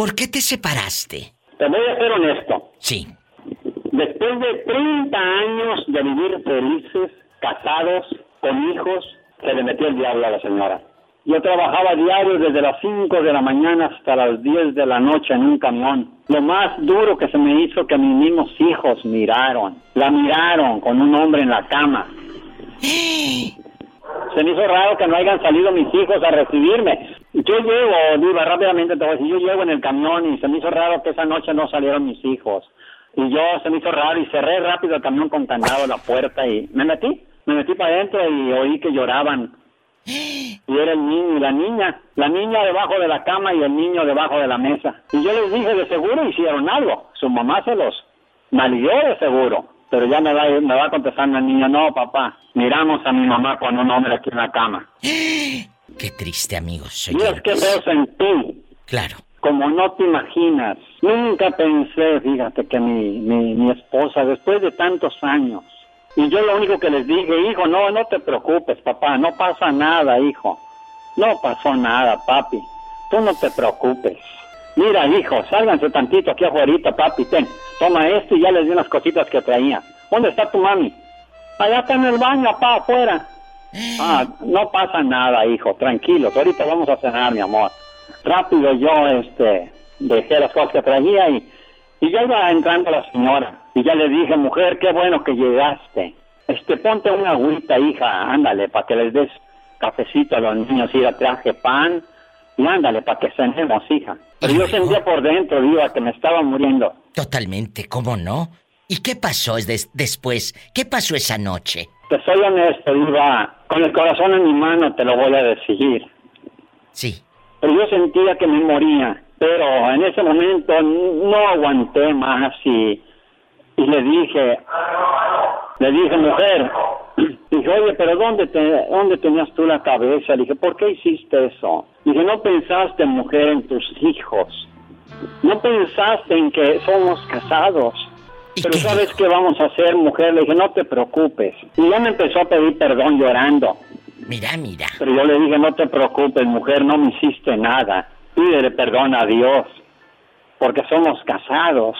¿Por qué te separaste? Te voy a ser honesto. Sí. Después de 30 años de vivir felices, casados, con hijos, se le metió el diablo a la señora. Yo trabajaba diario desde las 5 de la mañana hasta las 10 de la noche en un camión. Lo más duro que se me hizo que mis mismos hijos miraron. La miraron con un hombre en la cama. Se me hizo raro que no hayan salido mis hijos a recibirme. Yo llego, Diva, rápidamente te voy a decir, yo llego en el camión y se me hizo raro que esa noche no salieron mis hijos. Y yo se me hizo raro y cerré rápido el camión con candado la puerta y me metí. Me metí para adentro y oí que lloraban. Y era el niño y la niña. La niña debajo de la cama y el niño debajo de la mesa. Y yo les dije, de seguro hicieron algo. Su mamá se los maldió de seguro. Pero ya me va, me va contestando el niño, no, papá, miramos a mi mamá con un hombre aquí en la cama. Qué triste, amigos. Dios, qué feo sentí. Claro. Como no te imaginas. Nunca pensé, fíjate, que mi, mi, mi esposa, después de tantos años, y yo lo único que les dije, hijo, no, no te preocupes, papá, no pasa nada, hijo. No pasó nada, papi. Tú no te preocupes. Mira, hijo, sálganse tantito aquí afuera, papi, ten. Toma esto y ya les di unas cositas que traía. ¿Dónde está tu mami? Allá está en el baño, papá, afuera. Ah, no pasa nada, hijo, tranquilo. Ahorita vamos a cenar, mi amor. Rápido yo, este, dejé las cosas que traía y, y ya iba entrando la señora. Y ya le dije, mujer, qué bueno que llegaste. Este, ponte una agüita, hija, ándale, para que les des cafecito a los niños. Y traje pan y ándale, para que cenemos, hija. Pero yo sentía por dentro, diva, que me estaba muriendo. Totalmente, ¿cómo no? ¿Y qué pasó después? ¿Qué pasó esa noche? Te soy honesto, diva. Con el corazón en mi mano te lo voy a decir. Sí. Pero yo sentía que me moría. Pero en ese momento no aguanté más y y le dije, le dije, mujer, dije, oye, pero ¿dónde, te, ¿dónde tenías tú la cabeza? Le dije, ¿por qué hiciste eso? Dije, no pensaste, mujer, en tus hijos. No pensaste en que somos casados. Pero ¿sabes qué vamos a hacer, mujer? Le dije, no te preocupes. Y ya me empezó a pedir perdón llorando. Mira, mira. Pero yo le dije, no te preocupes, mujer, no me hiciste nada. Pídele perdón a Dios. Porque somos casados.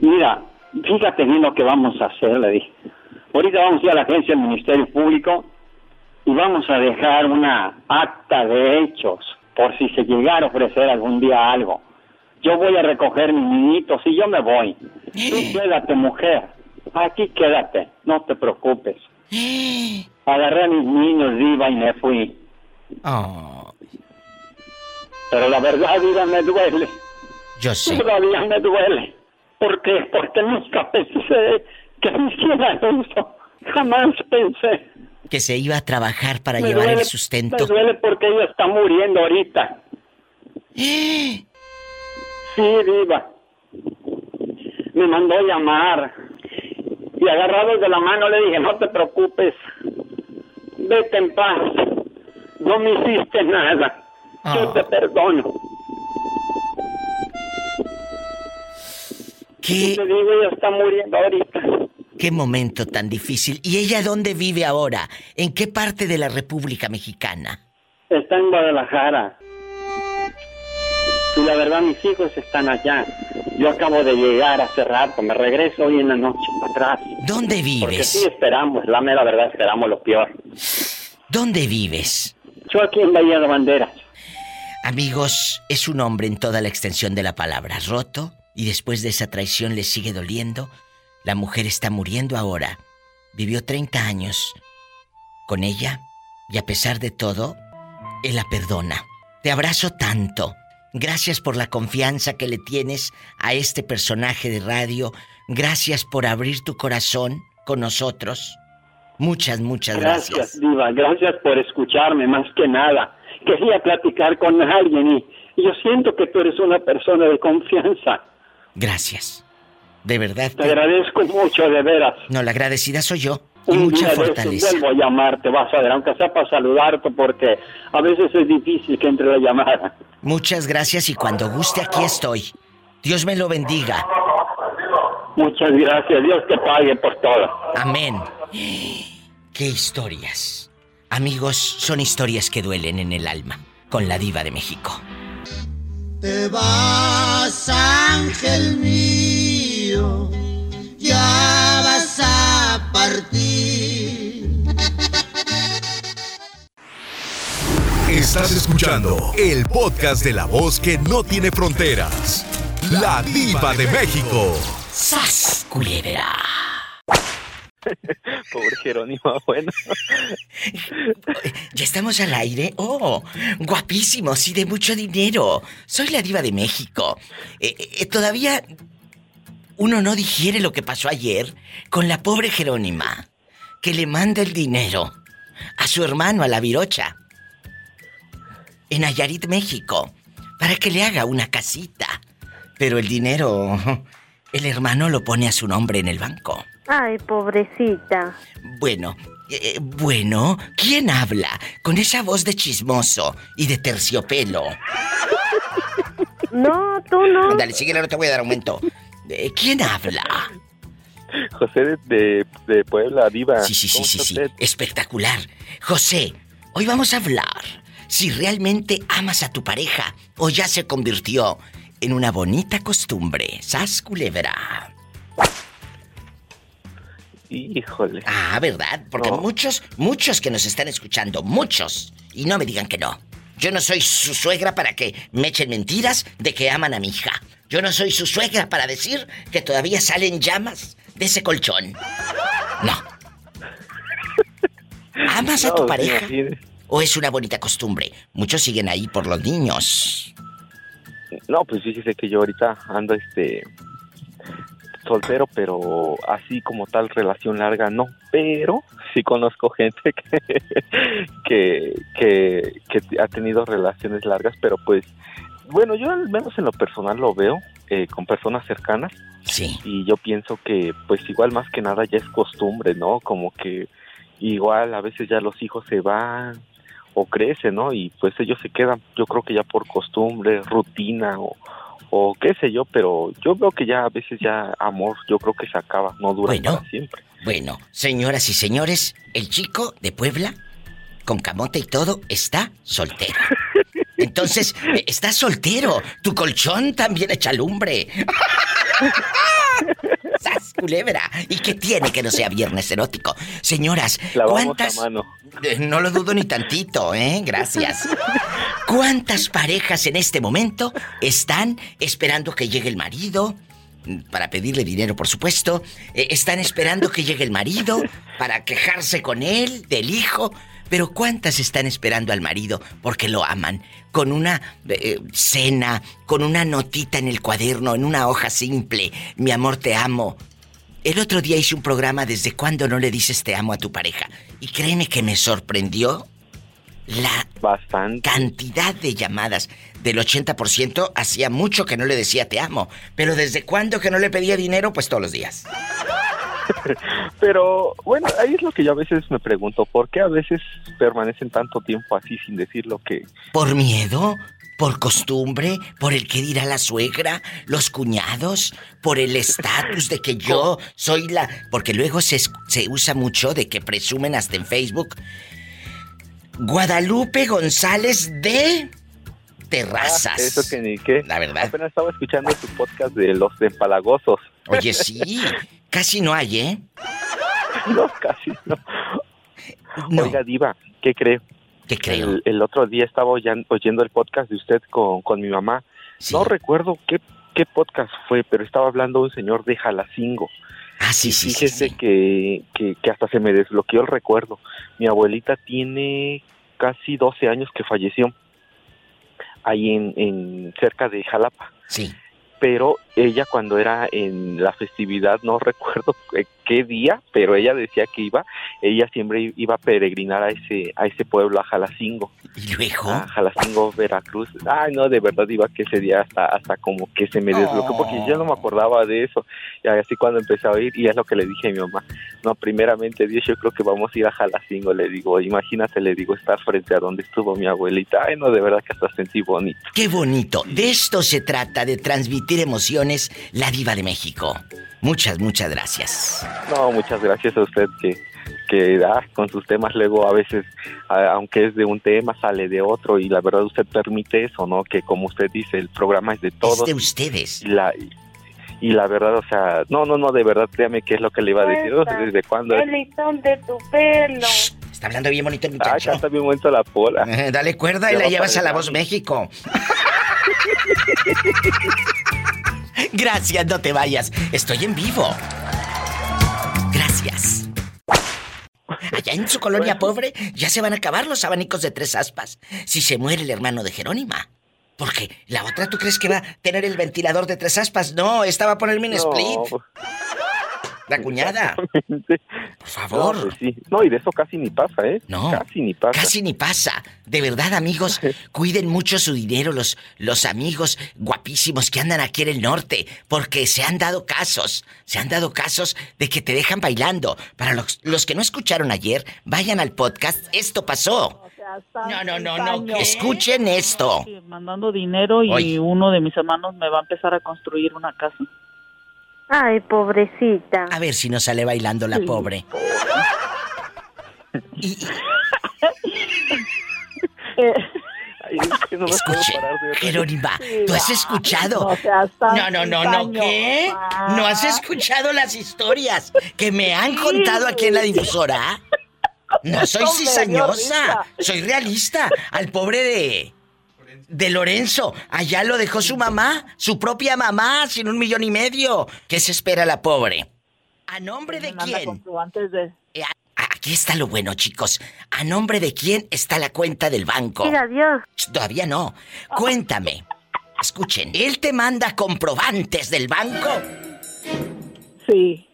Mira, fíjate bien lo que vamos a hacer, le dije. Ahorita vamos a ir a la agencia del Ministerio Público y vamos a dejar una acta de hechos por si se llegara a ofrecer algún día algo. Yo voy a recoger mis niñitos y yo me voy. Tú quédate, mujer. Aquí quédate, no te preocupes. Agarré a mis niños, viva y me fui. Oh. Pero la verdad, vida, me duele. Yo sé. Todavía me duele. ¿Por qué? Porque nunca pensé que me hiciera eso. Jamás pensé. Que se iba a trabajar para llevar el sustento. Me duele porque ella está muriendo ahorita. Sí, viva. Me mandó llamar. Y agarrado de la mano le dije, no te preocupes. Vete en paz. No me hiciste nada. Yo te perdono. ¿Qué? Te digo, ella está muriendo ahorita. Qué momento tan difícil. ¿Y ella dónde vive ahora? ¿En qué parte de la República Mexicana? Está en Guadalajara. Y la verdad, mis hijos están allá. Yo acabo de llegar hace rato. Me regreso hoy en la noche para atrás. ¿Dónde vives? Porque sí esperamos, la mera verdad, esperamos lo peor. ¿Dónde vives? Yo aquí en Bahía de Banderas. Amigos, es un hombre en toda la extensión de la palabra. Roto, y después de esa traición le sigue doliendo, la mujer está muriendo ahora. Vivió 30 años con ella y a pesar de todo, él la perdona. Te abrazo tanto. Gracias por la confianza que le tienes a este personaje de radio. Gracias por abrir tu corazón con nosotros. Muchas, muchas gracias. Gracias, Diva. Gracias por escucharme más que nada. Quería platicar con alguien y yo siento que tú eres una persona de confianza. Gracias. De verdad. Te, agradezco mucho, de veras. No, la agradecida soy yo. Y mucha fortaleza. vuelvo a llamarte, vas a ver, aunque sea para saludarte, porque a veces es difícil que entre la llamada. Muchas gracias y cuando guste aquí estoy. Dios me lo bendiga. Muchas gracias, Dios te pague por todo. Amén. Qué historias. Amigos, son historias que duelen en el alma, con la diva de México. Te vas, ángel mío, ya vas a partir. Estás escuchando el podcast de la voz que no tiene fronteras. La diva de México. ¡Sas, culebra! Pobre Jerónimo, bueno. ¿Ya estamos al aire? ¡Oh! Guapísimos y de mucho dinero. Soy la diva de México. Eh, eh, todavía uno no digiere lo que pasó ayer con la pobre Jerónima, que le manda el dinero a su hermano, a la Virocha, en Nayarit, México, para que le haga una casita. Pero el dinero, el hermano lo pone a su nombre en el banco. Ay, pobrecita. Bueno, eh, bueno, ¿quién habla con esa voz de chismoso y de terciopelo? No, tú no. Dale, síguele, no te voy a dar aumento. ¿Quién habla? José de, de, de Puebla, Diva. Sí, sí, sí, ¿Cómo sí, sí. Espectacular. José, hoy vamos a hablar si realmente amas a tu pareja o ya se convirtió en una bonita costumbre. Sas culebra. Híjole. Ah, ¿verdad? Porque No. muchos, muchos que nos están escuchando, muchos, y no me digan que no. Yo no soy su suegra para que me echen mentiras de que aman a mi hija. Yo no soy su suegra para decir que todavía salen llamas de ese colchón. No. ¿Amas a tu pareja? ¿O es una bonita costumbre? Muchos siguen ahí por los niños. No, pues fíjese que yo ahorita ando este soltero, pero así como tal relación larga no, pero sí conozco gente que que, que, que ha tenido relaciones largas, pero pues bueno, yo al menos en lo personal lo veo eh, con personas cercanas Sí. y yo pienso que pues igual más que nada ya es costumbre, ¿no? Como que igual a veces ya los hijos se van o crecen, ¿no? Y pues ellos se quedan, yo creo que ya por costumbre, rutina o, o qué sé yo, pero yo veo que ya a veces ya amor, yo creo que se acaba, no dura Bueno. para siempre. Bueno, señoras y señores, el chico de Puebla, con camote y todo, está soltero. Entonces, eh, está soltero. Tu colchón también echa lumbre. ¡Sas, culebra! ¿Y qué tiene que no sea viernes erótico? Señoras, ¿cuántas... a mano. Eh, No lo dudo ni tantito, ¿eh? Gracias. ¿Cuántas parejas en este momento están esperando que llegue el marido? Para pedirle dinero, por supuesto. Eh, están esperando que llegue el marido para quejarse con él, del hijo. Pero ¿cuántas están esperando al marido porque lo aman? Con una eh, cena, con una notita en el cuaderno, en una hoja simple. Mi amor, te amo. El otro día hice un programa desde cuándo no le dices te amo a tu pareja. Y créeme que me sorprendió la Bastante. cantidad de llamadas. Del 80% hacía mucho que no le decía te amo. Pero desde cuándo que no le pedía dinero, pues todos los días. Pero bueno, ahí es lo que yo a veces me pregunto, ¿por qué a veces permanecen tanto tiempo así sin decir lo que... ¿Por miedo? ¿Por costumbre? ¿Por el que dirá la suegra? ¿Los cuñados? ¿Por el estatus de que yo soy la...? Porque luego se, se usa mucho de que presumen hasta en Facebook. Guadalupe González de Terrazas. Ah, eso que ni qué. La verdad. Apenas estaba escuchando tu podcast de los empalagosos. Oye, sí. Casi no hay, ¿eh? No, casi no. No. Oiga, Diva, ¿qué cree? ¿Qué creo? El, el otro día estaba oyendo el podcast de usted con, con mi mamá. Sí. No recuerdo qué, qué podcast fue, pero estaba hablando un señor de Jalacingo. Ah, sí, sí, sí, Fíjese sí. Que, que, que hasta se me desbloqueó el recuerdo. Mi abuelita tiene casi 12 años que falleció ahí en, en cerca de Jalapa. Sí. Pero ella cuando era en la festividad, no recuerdo eh, qué día, pero ella decía que iba, ella siempre iba a peregrinar a ese, a ese pueblo, a Jalacingo. ¿Y luego? a Jalacingo, Veracruz. Ay, no, de verdad iba que ese día hasta, hasta como que se me desbloqueó porque yo no me acordaba de eso. Y así cuando empecé a oír, y es lo que le dije a mi mamá. No, primeramente Dios, yo creo que vamos a ir a Jalacingo, le digo. Imagínate, le digo, estar frente a donde estuvo mi abuelita. Ay, no, de verdad que hasta sentí bonito. Qué bonito. De esto se trata, de transmitir emociones, la diva de México. Muchas, muchas gracias. No, muchas gracias a usted que que ah, con sus temas luego a veces, a- aunque es de un tema, sale de otro y la verdad usted permite eso, ¿no? Que como usted dice, el programa es de todos. Es de ustedes. y la y la verdad, o sea, no, no, no, de verdad, créame que es lo que le iba a decir. "Oh, ¿Desde cuándo? El listón de tu pelo. Está hablando bien bonito el Ah, muchacho. canta bien bonito la pola. Eh, Dale cuerda y la va llevas a La Voz. México. Gracias, no te vayas. Estoy en vivo. Gracias. Allá en su colonia pobre ya se van a acabar los abanicos de tres aspas. Si se muere el hermano de Jerónima. Porque la otra, ¿tú crees que va a tener el ventilador de tres aspas? No, esta va a ponerme un split. La cuñada. Por favor. No, pues sí. No, y de eso casi ni pasa, ¿eh? No. Casi ni pasa. Casi ni pasa. De verdad, amigos, cuiden mucho su dinero los, los amigos guapísimos que andan aquí en el norte, porque se han dado casos, se han dado casos de que te dejan bailando. Para los, los que no escucharon ayer, vayan al podcast, esto pasó. No, no, no, no, escuchen esto. Mandando dinero y uno de mis hermanos me va a empezar a construir una casa. Ay, pobrecita. A ver si no sale bailando la pobre. Y, y- Ay, es que no reír. Jerónima, ¿tú has escuchado? No seas tan No, no, no. ¿qué? ¿No has escuchado las historias que me han contado aquí en la difusora? No soy cizañosa, soy realista. Al pobre de... De Lorenzo, allá lo dejó su mamá, su propia mamá, sin un millón y medio. ¿Qué se espera la pobre? ¿A nombre de quién? de... Eh, Aquí está lo bueno, chicos. ¿A nombre de quién está la cuenta del banco? Adiós. Ch, Todavía no. Cuéntame. Escuchen, ¿él te manda comprobantes del banco? Sí,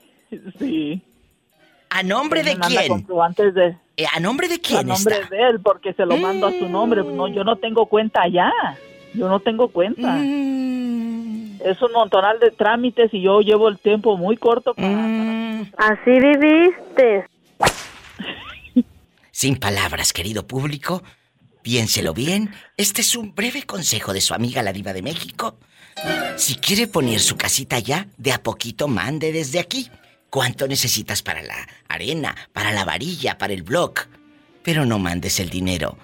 sí. ¿A nombre de quién? comprobantes de... Eh, ¿A nombre de A quién nombre está? de él, porque se lo mando a su nombre. No, yo no tengo cuenta allá. Yo no tengo cuenta. Mm, Es un montonal de trámites y yo llevo el tiempo muy corto para... mm. Así viviste. Sin palabras, querido público, piénselo bien. Este es un breve consejo de su amiga la diva de México. Si quiere poner su casita allá, de a poquito mande desde aquí. ¿Cuánto necesitas para la arena, para la varilla, para el block? Pero no mandes el dinero,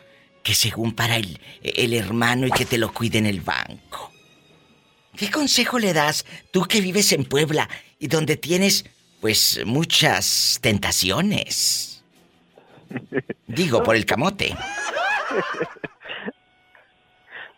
que según para el, el hermano y que te lo cuide en el banco. ¿Qué consejo le das tú que vives en Puebla y donde tienes, pues, muchas tentaciones? Digo, por el camote.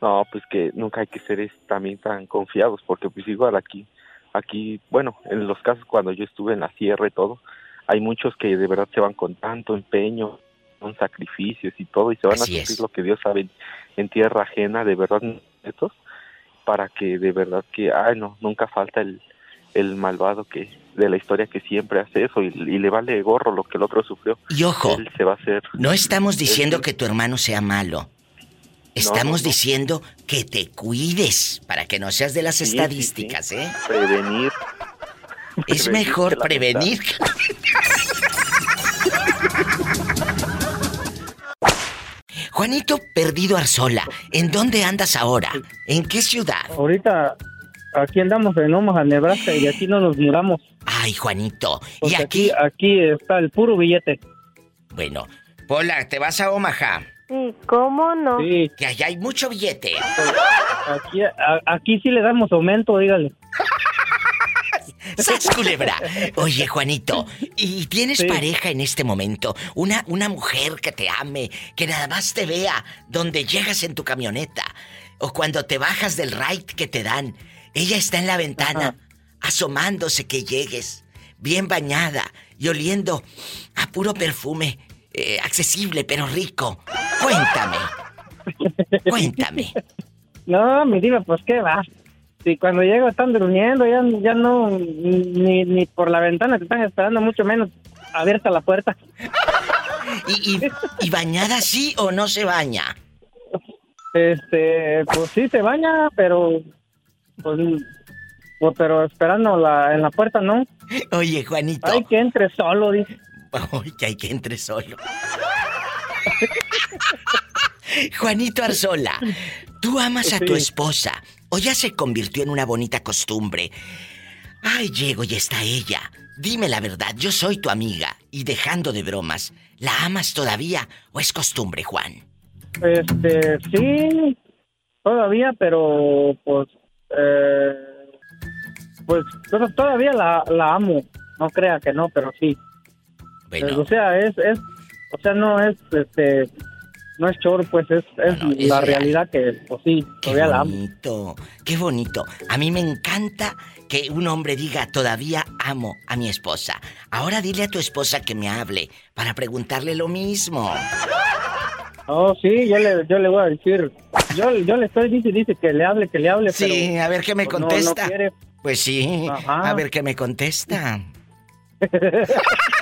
No, pues que nunca hay que ser es- también tan confiados, porque pues igual aquí, aquí, bueno, en los casos cuando yo estuve en la sierra y todo, hay muchos que de verdad se van con tanto empeño, con sacrificios y todo, y se van Así a cumplir lo que Dios sabe en, tierra ajena, de verdad, estos, para que de verdad que, ay no, nunca falta el, el malvado que de la historia que siempre hace eso y, y le vale gorro lo que el otro sufrió. Y ojo, Él se va a hacer no estamos diciendo que tu hermano sea malo. Estamos no, no. diciendo que te cuides para que no seas de las Sí, estadísticas, sí. ¿eh? prevenir. Es Prevenir mejor prevenir. Juanito Perdido Arzola, ¿en dónde andas ahora? ¿En qué ciudad? Ahorita aquí andamos en Omaha, Nebraska, y aquí no nos muramos. Ay, Juanito. Y Porque aquí, aquí está el puro billete. bueno, Pola, te vas a Omaha, Sí, ¿cómo no? Sí, que allá hay mucho billete. aquí, a- aquí sí le damos aumento, dígale. ¡Sas, culebra! Oye, Juanito, ¿y tienes Sí. pareja en este momento? Una, una mujer que te ame, que nada más te vea donde llegas en tu camioneta o cuando te bajas del ride que te dan. Ella está en la ventana, asomándose que llegues, bien bañada y oliendo a puro perfume, eh, accesible pero rico. Cuéntame. Cuéntame. No, mi diva, pues qué va. Si cuando llego están durmiendo, ya, ya no, ni, ni por la ventana te están esperando, mucho menos abierta la puerta. ¿Y, y, y bañada sí o no se baña? Este, pues sí se baña, pero, pues, pues, pero esperando la, en la puerta, ¿no? Oye, Juanito. Ay, que entre solo, dice. Ay, que hay que entre solo. Juanito Arzola, ¿tú amas a tu esposa o ya se convirtió en una bonita costumbre? Ay, llego y está ella. Dime la verdad, yo soy tu amiga Y dejando de bromas, ¿la amas todavía o es costumbre, Juan? Este, sí, todavía, pero pues, eh, pues to- todavía la, la amo. No crea que no, pero sí. Bueno. o sea, es, es, o sea, no es, este, no es choro, pues es, es No, no, es la real. realidad que, pues sí, Qué todavía la amo. bonito, qué bonito. A mí me encanta que un hombre diga, todavía amo a mi esposa. Ahora dile a tu esposa que me hable para preguntarle lo mismo. Oh, sí, yo le, yo le voy a decir, yo, yo le estoy dice que le hable, que le hable, Sí, pero a ver qué me no- no contesta. Pues sí, Ajá. a ver qué me contesta.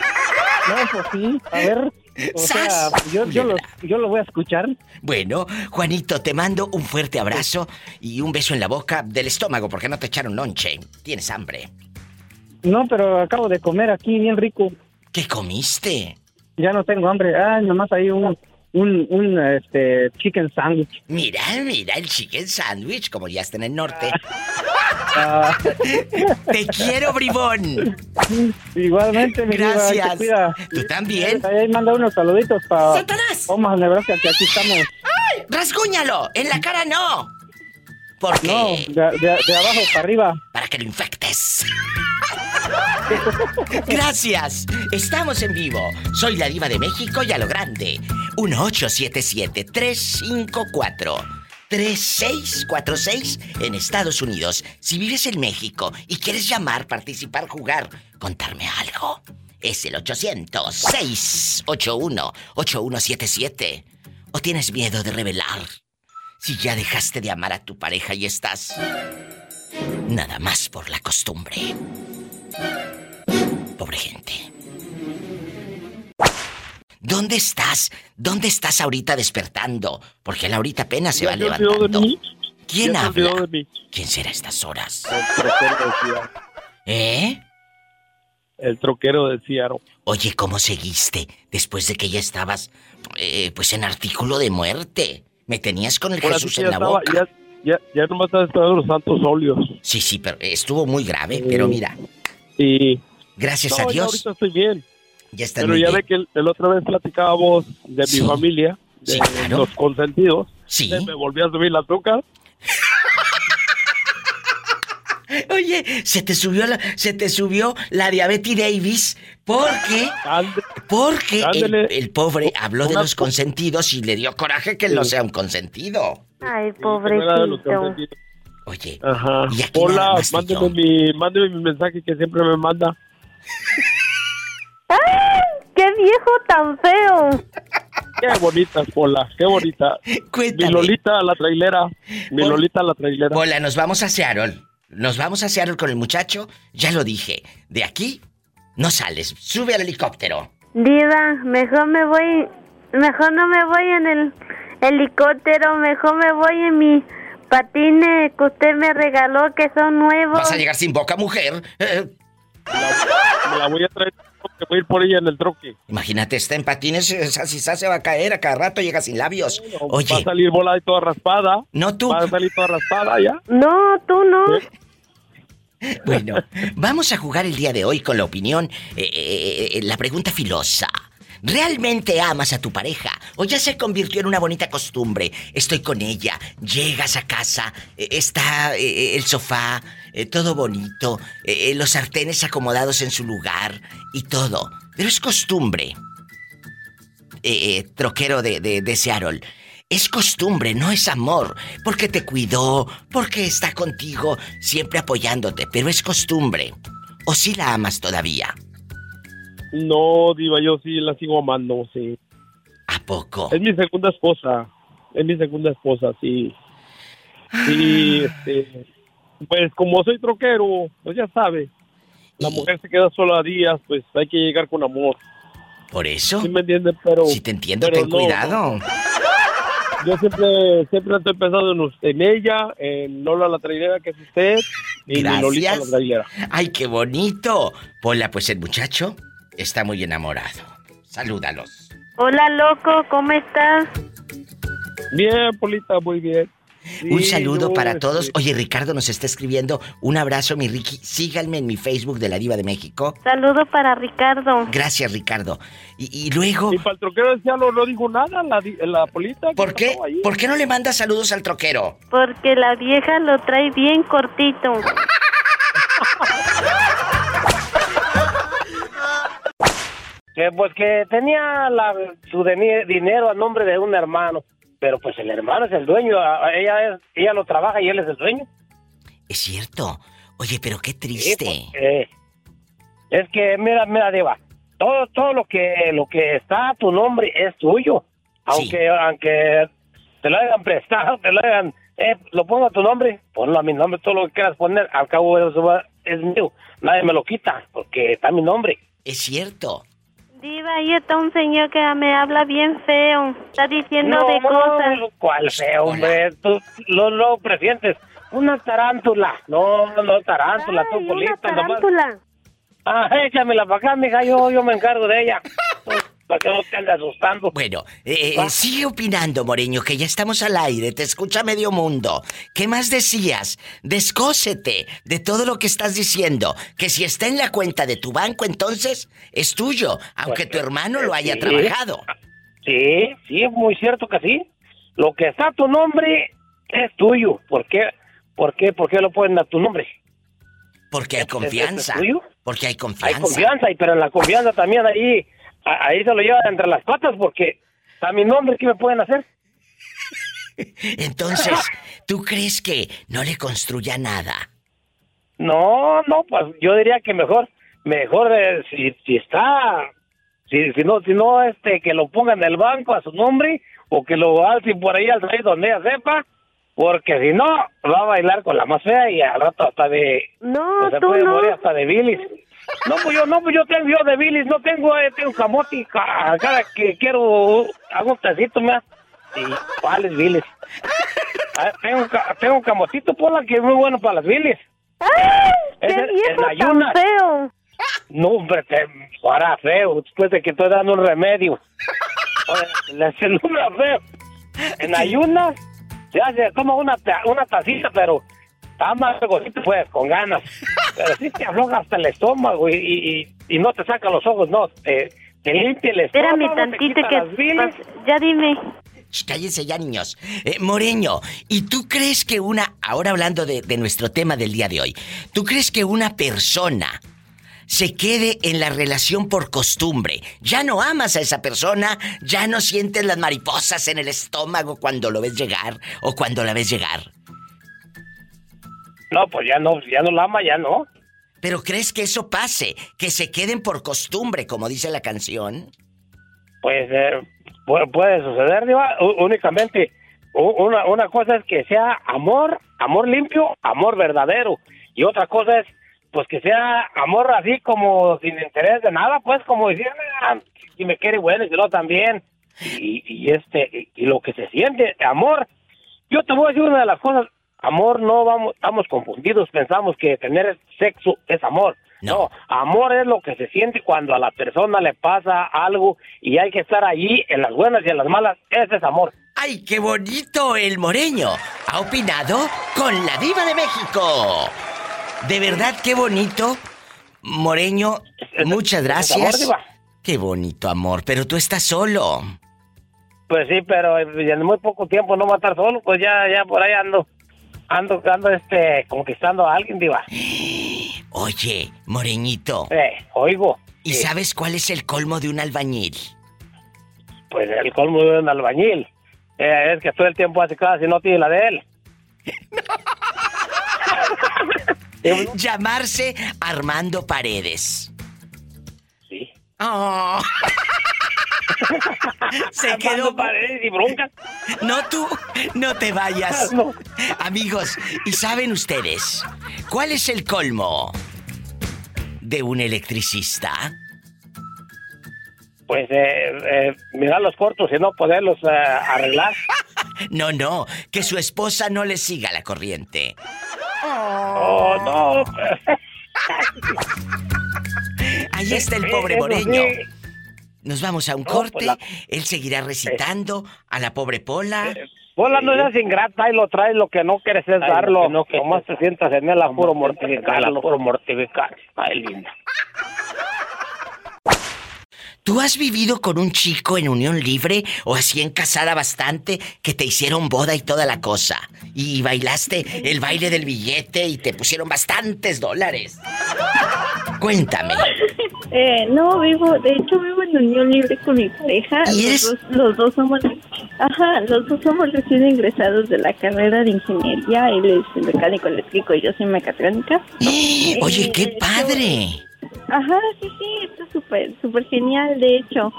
No, pues sí, a ver. O sea, yo, yo, lo, yo lo voy a escuchar. Bueno, Juanito, te mando un fuerte abrazo y un beso en la boca del estómago porque no te echaron lonche. Tienes hambre. No, pero acabo de comer aquí bien rico. ¿Qué comiste? Ya no tengo hambre. Ah, nomás hay un, un, un este, chicken sandwich. Mira, mira el chicken sandwich, como ya está en el norte. Ah, ¡Te quiero, bribón! igualmente, mi Gracias. ¿Tú también? Ahí manda unos saluditos para ¡Satanás! Omaha, Nebraska, que aquí estamos. ¡Rasguñalo! ¡En la cara no! Porque... No, de, de- de abajo para arriba. Para que lo infectes. Gracias. Estamos en vivo. Soy la diva de México y a lo grande. 1877-354-3646 en Estados Unidos. Si vives en México y quieres llamar, participar, jugar, contarme algo. Es el 800-681-8177. ¿O tienes miedo de revelar? Si ya dejaste de amar a tu pareja y estás Nada más por la costumbre. Pobre gente. ¿Dónde estás? ¿Dónde estás ahorita despertando? Porque Laurita apenas se va ¿Ya se olvidó de levantando. mí? ¿Quién ¿Ya se olvidó habla? de mí? ¿Quién será a estas horas? El troquero de. ¿Eh? El troquero de Seattle. Oye, ¿cómo seguiste después de que ya estabas, eh, pues, en artículo de muerte? Me tenías con el Ahora Jesús sí en la estaba- boca. Ya, ya, ya nomás estaba esperando los santos óleos. Sí, sí, pero estuvo muy grave, pero mira, Y... gracias No, a Dios, ahorita estoy bien. ya estás Pero ya bien. ve que el, el otra vez platicábamos de Sí. mi familia, de Sí, claro. los consentidos. Sí. Me volví a subir la azúcar. Oye, se te subió la, se te subió la diabetes Davis porque, porque el, pobre habló de los consentidos y le dio coraje que no sea un consentido. Ay, pobrecito. consentidos. Oye, Ajá. Y aquí Hola, más mándeme mi, mándeme mi mensaje que siempre me manda. ¡Ay! ¡Qué viejo tan feo! Qué bonita, Pola, qué bonita. Mi cuéntame. Lolita la trailera. Mi Lolita la trailera. Hola, nos vamos a Seattle. Nos vamos a Seattle con el muchacho. Ya lo dije. De aquí no sales. Sube al helicóptero. Diva, mejor me voy, mejor no me voy en el helicóptero, mejor me voy en mi patines que usted me regaló que son nuevos. Vas a llegar sin boca, mujer. Eh, Me la voy a traer porque voy a ir por ella en el troque. imagínate, está en patines, esa sisa se va a caer, a cada rato llega sin labios. Va a Oye, salir bola y toda raspada. no tú. Va a salir toda raspada ya. No, tú no. Bueno, vamos a jugar el día de hoy con la opinión, eh, eh, eh, la pregunta filosa. ¿Realmente amas a tu pareja? ¿O ya se convirtió en una bonita costumbre? Estoy con ella, llegas a casa, está el sofá, todo bonito, los sartenes acomodados en su lugar y todo. Pero es costumbre. Troquero de, de, de Seattle. Es costumbre, no es amor, porque te cuidó, porque está contigo, siempre apoyándote, pero es costumbre. ¿O si la amas todavía? No, Diva, yo sí la sigo amando, sí. ¿A poco? Es mi segunda esposa. Es mi segunda esposa, sí. Sí, este. Pues como soy troquero, pues ya sabe. La Y- mujer se queda sola a días, pues hay que llegar con amor. ¿Por eso? ¿Sí me entiende? Pero. Si te entiendo, ten no, cuidado. Yo siempre, siempre estoy pensando en, usted, en ella, en Lola la trailera, que es usted, y en Gracias. Lolita la trailera. ¡Ay, qué bonito! Pola, pues el muchacho está muy enamorado. Salúdalos. Hola, loco, ¿cómo estás? Bien, Polita, muy bien. Un saludo no, para todos. Oye, Ricardo nos está escribiendo. Un abrazo, mi Ricky. Síganme en mi Facebook de la Diva de México. Saludo para Ricardo. Gracias, Ricardo. Y, y luego, Y para el troquero decía, no, no dijo nada, la, di- la polita. ¿por qué? ¿Por qué no le manda saludos al troquero? Porque la vieja lo trae bien cortito. Que pues que tenía la, su dinero a nombre de un hermano, pero pues el hermano es el dueño, ella es, ella lo trabaja y él es el dueño. Es cierto. Oye, pero qué Sí, triste. pues, eh, es que mira, mira, Diva, todo todo lo que lo que está a tu nombre es tuyo, aunque aunque te lo hayan prestado, te lo hayan eh, lo pongo a tu nombre, ponlo a mi nombre, todo lo que quieras poner, al cabo eso va- es mío, nadie me lo quita porque está mi nombre. Es cierto. Diva, ahí está un señor que me habla bien feo. Está diciendo de cosas. ¿Cuál feo, hombre? Tú lo, lo presientes. Una tarántula. No, no, tarántula, tú, Ay, una Polita, nomás. tarántula. Ah, échamela para acá, mija, yo, yo me encargo de ella. Para que no te asustando. Bueno, eh, Ah. sigue opinando, Moreño, que ya estamos al aire, te escucha medio mundo. ¿Qué más decías? Descósete de todo lo que estás diciendo. Que si está en la cuenta de tu banco, entonces es tuyo, aunque tu hermano lo haya sí. trabajado. Sí, sí, es muy cierto que sí. Lo que está a tu nombre es tuyo. ¿Por qué? ¿Por qué? ¿Por qué lo ponen a tu nombre? Porque hay ¿Es- es- confianza. es tuyo? Porque hay Hay confianza. confianza, y pero en la confianza también ahí, ahí se lo llevan entre las patas porque a mi nombre, ¿qué me pueden hacer? Entonces, ¿tú crees que no le construya nada? No, no, pues yo diría que mejor, mejor eh, si, si está, si, si no, si no, este, que lo pongan en el banco a su nombre o que lo alcen por ahí al rey donde ella sepa, porque si no, va a bailar con la más fea y al rato hasta de, No, se tú puede no. morir hasta de bilis. No, pues yo, no, pues yo tengo yo de bilis, no tengo, eh, tengo camote y ca- cada que quiero hago un tecito, mira. Y ¿cuáles bilis? Ah, tengo, tengo un camotito, la que es muy bueno para las bilis. ¡Ay! ¡Qué Ese- viejo en tan feo! No, hombre, te fuera feo, después de que estoy dando un remedio. Oye, le celula feo. En ayunas, se hace como una, una tacita, pero está más regocito, pues, con ganas. Pero sí te afloja hasta el estómago y, y, y- y no te saca los ojos, no. Te, te limpia el estómago, Espérame tantito que... las Ya dime. Sh, Cállense ya, niños. Eh, Moreño, ¿y tú crees que una, ahora hablando de, de nuestro tema del día de hoy, ¿tú crees que una persona se quede en la relación por costumbre? Ya no amas a esa persona, ya no sientes las mariposas en el estómago cuando lo ves llegar o cuando la ves llegar. No, pues ya no, ya no la ama, ya no. Pero ¿crees que eso pase? Que se queden por costumbre, como dice la canción. Pues eh, pu- puede suceder, Diva. Únicamente una, una cosa es que sea amor, amor limpio, amor verdadero. Y otra cosa es, pues que sea amor así como sin interés de nada, pues como decir, "Ah, si me quiere bueno, y si no también. Y, y este, y, y lo que se siente, amor. Yo te voy a decir una de las cosas, amor no vamos, estamos confundidos, pensamos que tener sexo es amor. No. amor es lo que se siente cuando a la persona le pasa algo y hay que estar allí en las buenas y en las malas. Ese es amor. ¡Ay, qué bonito el moreño! Ha opinado con la diva de México. De verdad, qué bonito. Moreño, muchas amor, gracias. Qué bonito amor, pero tú estás solo. Pues sí, pero en muy poco tiempo no va a estar solo, pues ya, ya por ahí ando, ando, ando este, conquistando a alguien, diva. Oye, Moreñito. Eh, oigo. ¿Y Sí. sabes cuál es el colmo de un albañil? Pues el colmo de un albañil. Eh, es que todo el tiempo hace cosas y no tiene la de él. Llamarse Armando Paredes. Sí. Oh. Se quedó Paredes y bronca. No tú, no te vayas. No. Amigos, ¿y saben ustedes cuál es el colmo de un electricista? Pues eh, eh, mirarlos cortos y no poderlos eh, arreglar. No, no, que su esposa no le siga la corriente. Oh, no. Ahí está el pobre Moreño. Nos vamos a un No, corte. pues la- Él seguirá recitando a la pobre Pola. Pues Hola, no seas ingrata y lo traes, lo que no quieres es darlo. No, que Nomás te sientas en él a puro mortificar. A puro mortificar. Ay, linda. ¿Tú has vivido con un chico en unión libre o así en casada bastante que te hicieron boda y toda la cosa? Y bailaste el baile del billete y te pusieron bastantes dólares. Cuéntame. Eh, no, vivo, de hecho vivo en unión libre con mi pareja. ¿Y los, dos, los dos somos, ajá, los dos somos recién ingresados de la carrera de ingeniería. Él es mecánico eléctrico y yo soy mecatrónica. Oye, qué padre. Ajá, sí, sí, está súper, súper genial, de hecho.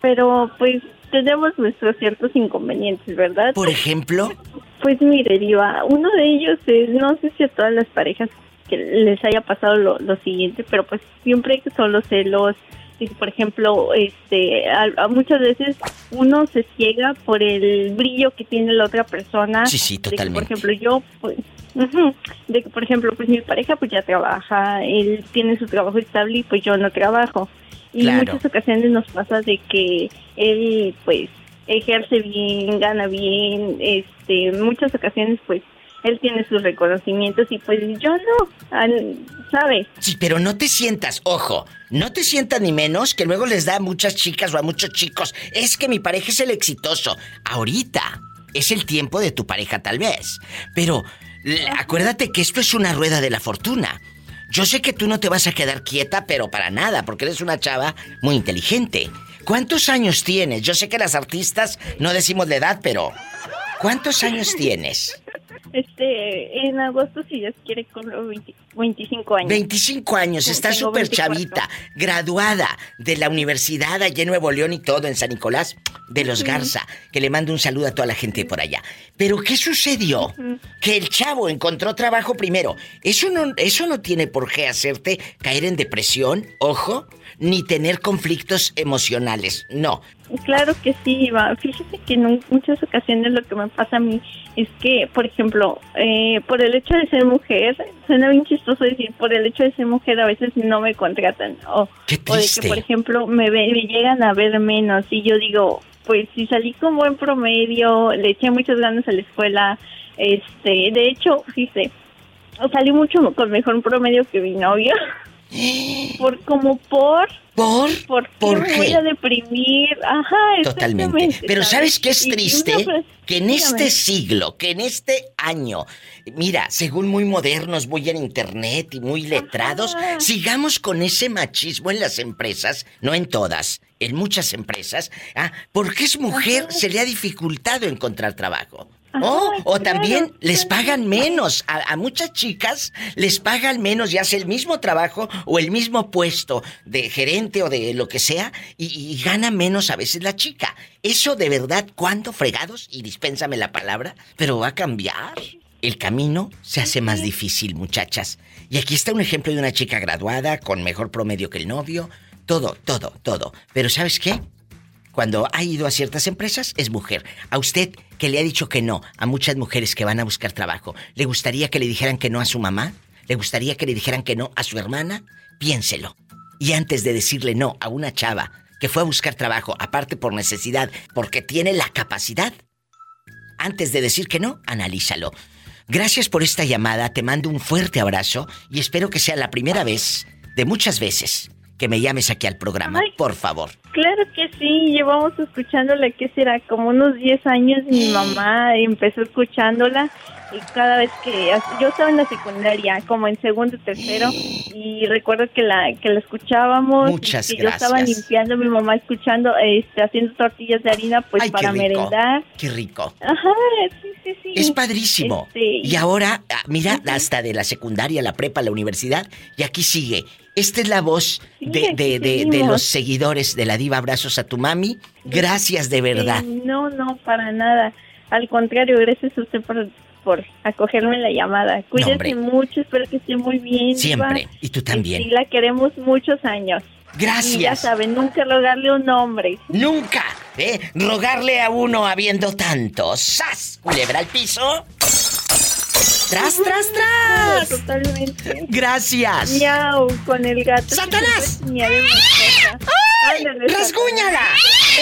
Pero pues tenemos nuestros ciertos inconvenientes, ¿verdad? Por ejemplo, Pues mire, Diva, uno de ellos es, no sé si a todas las parejas que les haya pasado lo, lo siguiente, pero pues siempre que son los celos, por ejemplo, este, a- a muchas veces uno se ciega por el brillo que tiene la otra persona. Sí, sí, De que, totalmente. por ejemplo, yo, pues, de que, por ejemplo, pues mi pareja pues ya trabaja, él tiene su trabajo estable y pues yo no trabajo. Y en Claro. muchas ocasiones nos pasa de que él, pues, ejerce bien, gana bien, este, en muchas ocasiones, pues, él tiene sus reconocimientos y pues yo no, al- ¿sabe? sí, pero no te sientas, ojo, no te sientas ni menos que luego les da a muchas chicas o a muchos chicos. Es que mi pareja es el exitoso. Ahorita es el tiempo de tu pareja tal vez. Pero acuérdate que esto es una rueda de la fortuna. Yo sé que tú no te vas a quedar quieta, pero para nada, porque eres una chava muy inteligente. ¿Cuántos años tienes? Yo sé que las artistas no decimos la edad, pero ¿cuántos años tienes? Este, en agosto, si Dios quiere, con los 20 25 años. 25 años, está súper 24. chavita, graduada de la universidad allá en Nuevo León y todo, en San Nicolás de los. Garza, que le mando un saludo a toda la gente por allá. Pero ¿qué sucedió? Que el chavo encontró trabajo primero. Eso no, eso no tiene por qué hacerte caer en depresión, ojo, ni tener conflictos emocionales, no. Claro que sí, Iba. Fíjese que en muchas ocasiones lo que me pasa a mí es que, por ejemplo, eh, por el hecho de ser mujer, suena bien chistoso decir, por el hecho de ser mujer a veces no me contratan. O, Qué o de que, por ejemplo, me, ve- me llegan a ver menos y yo digo, pues si salí con buen promedio, le eché muchas ganas a la escuela, este, de hecho, fíjese, salí mucho con mejor promedio que mi novio. por como por por por, qué ¿Por me qué? voy a deprimir ajá Totalmente. Pero ¿sabes qué es una triste? Que en dígame. este siglo, que en este año, mira, según muy modernos, muy en internet y muy letrados, sigamos con ese machismo en las empresas, no en todas, en muchas empresas, ah, porque es mujer se le ha dificultado encontrar trabajo. Oh, o también les pagan menos. A, a muchas chicas les pagan menos y hace el mismo trabajo o el mismo puesto de gerente o de lo que sea y, y gana menos a veces la chica. Eso de verdad, ¿cuándo fregados? Y dispénsame la palabra, pero va a cambiar. El camino se hace más difícil, muchachas. Y aquí está un ejemplo de una chica graduada, con mejor promedio que el novio. Todo, todo, todo. Pero ¿sabes qué? Cuando ha ido a ciertas empresas es mujer. A usted que le ha dicho que no a muchas mujeres que van a buscar trabajo, ¿le gustaría que le dijeran que no a su mamá? ¿Le gustaría que le dijeran que no a su hermana? Piénselo. Y antes de decirle no a una chava que fue a buscar trabajo, aparte por necesidad, porque tiene la capacidad, antes de decir que no, analízalo. Gracias por esta llamada, te mando un fuerte abrazo y espero que sea la primera vez de muchas veces que me llames aquí al programa, por favor. Claro que sí, llevamos escuchándola, que será? Como unos 10 años, mi mamá empezó escuchándola y cada vez que yo estaba en la secundaria, como en segundo, tercero, y recuerdo que la que la escuchábamos, Muchas y que yo estaba gracias. limpiando, mi mamá escuchando, este, haciendo tortillas de harina, pues Ay, qué para rico. merendar. Qué rico. Ajá, sí, sí, sí. Es padrísimo. Este, Y ahora, ah, mira, hasta de la secundaria, la prepa, la universidad, y aquí sigue. Esta es la voz de, de- de- de los seguidores de la diva. Abrazos a tu mami. Gracias de verdad. No, no, para nada. Al contrario, gracias a usted por, por acogerme en la llamada. Cuídese hombre. mucho, espero que esté muy bien. Siempre. Diva. Y tú también. Sí, la queremos muchos años. Gracias. Y ya saben, nunca rogarle un nombre. Nunca, ¿eh? Rogarle a uno habiendo tantos. ¡Sas! Culebra al piso. ¡Tras, tras, tras! Totalmente. Gracias. Miau, con el gato. ¡Satanás! ¡Ay! ¡Rasguñala!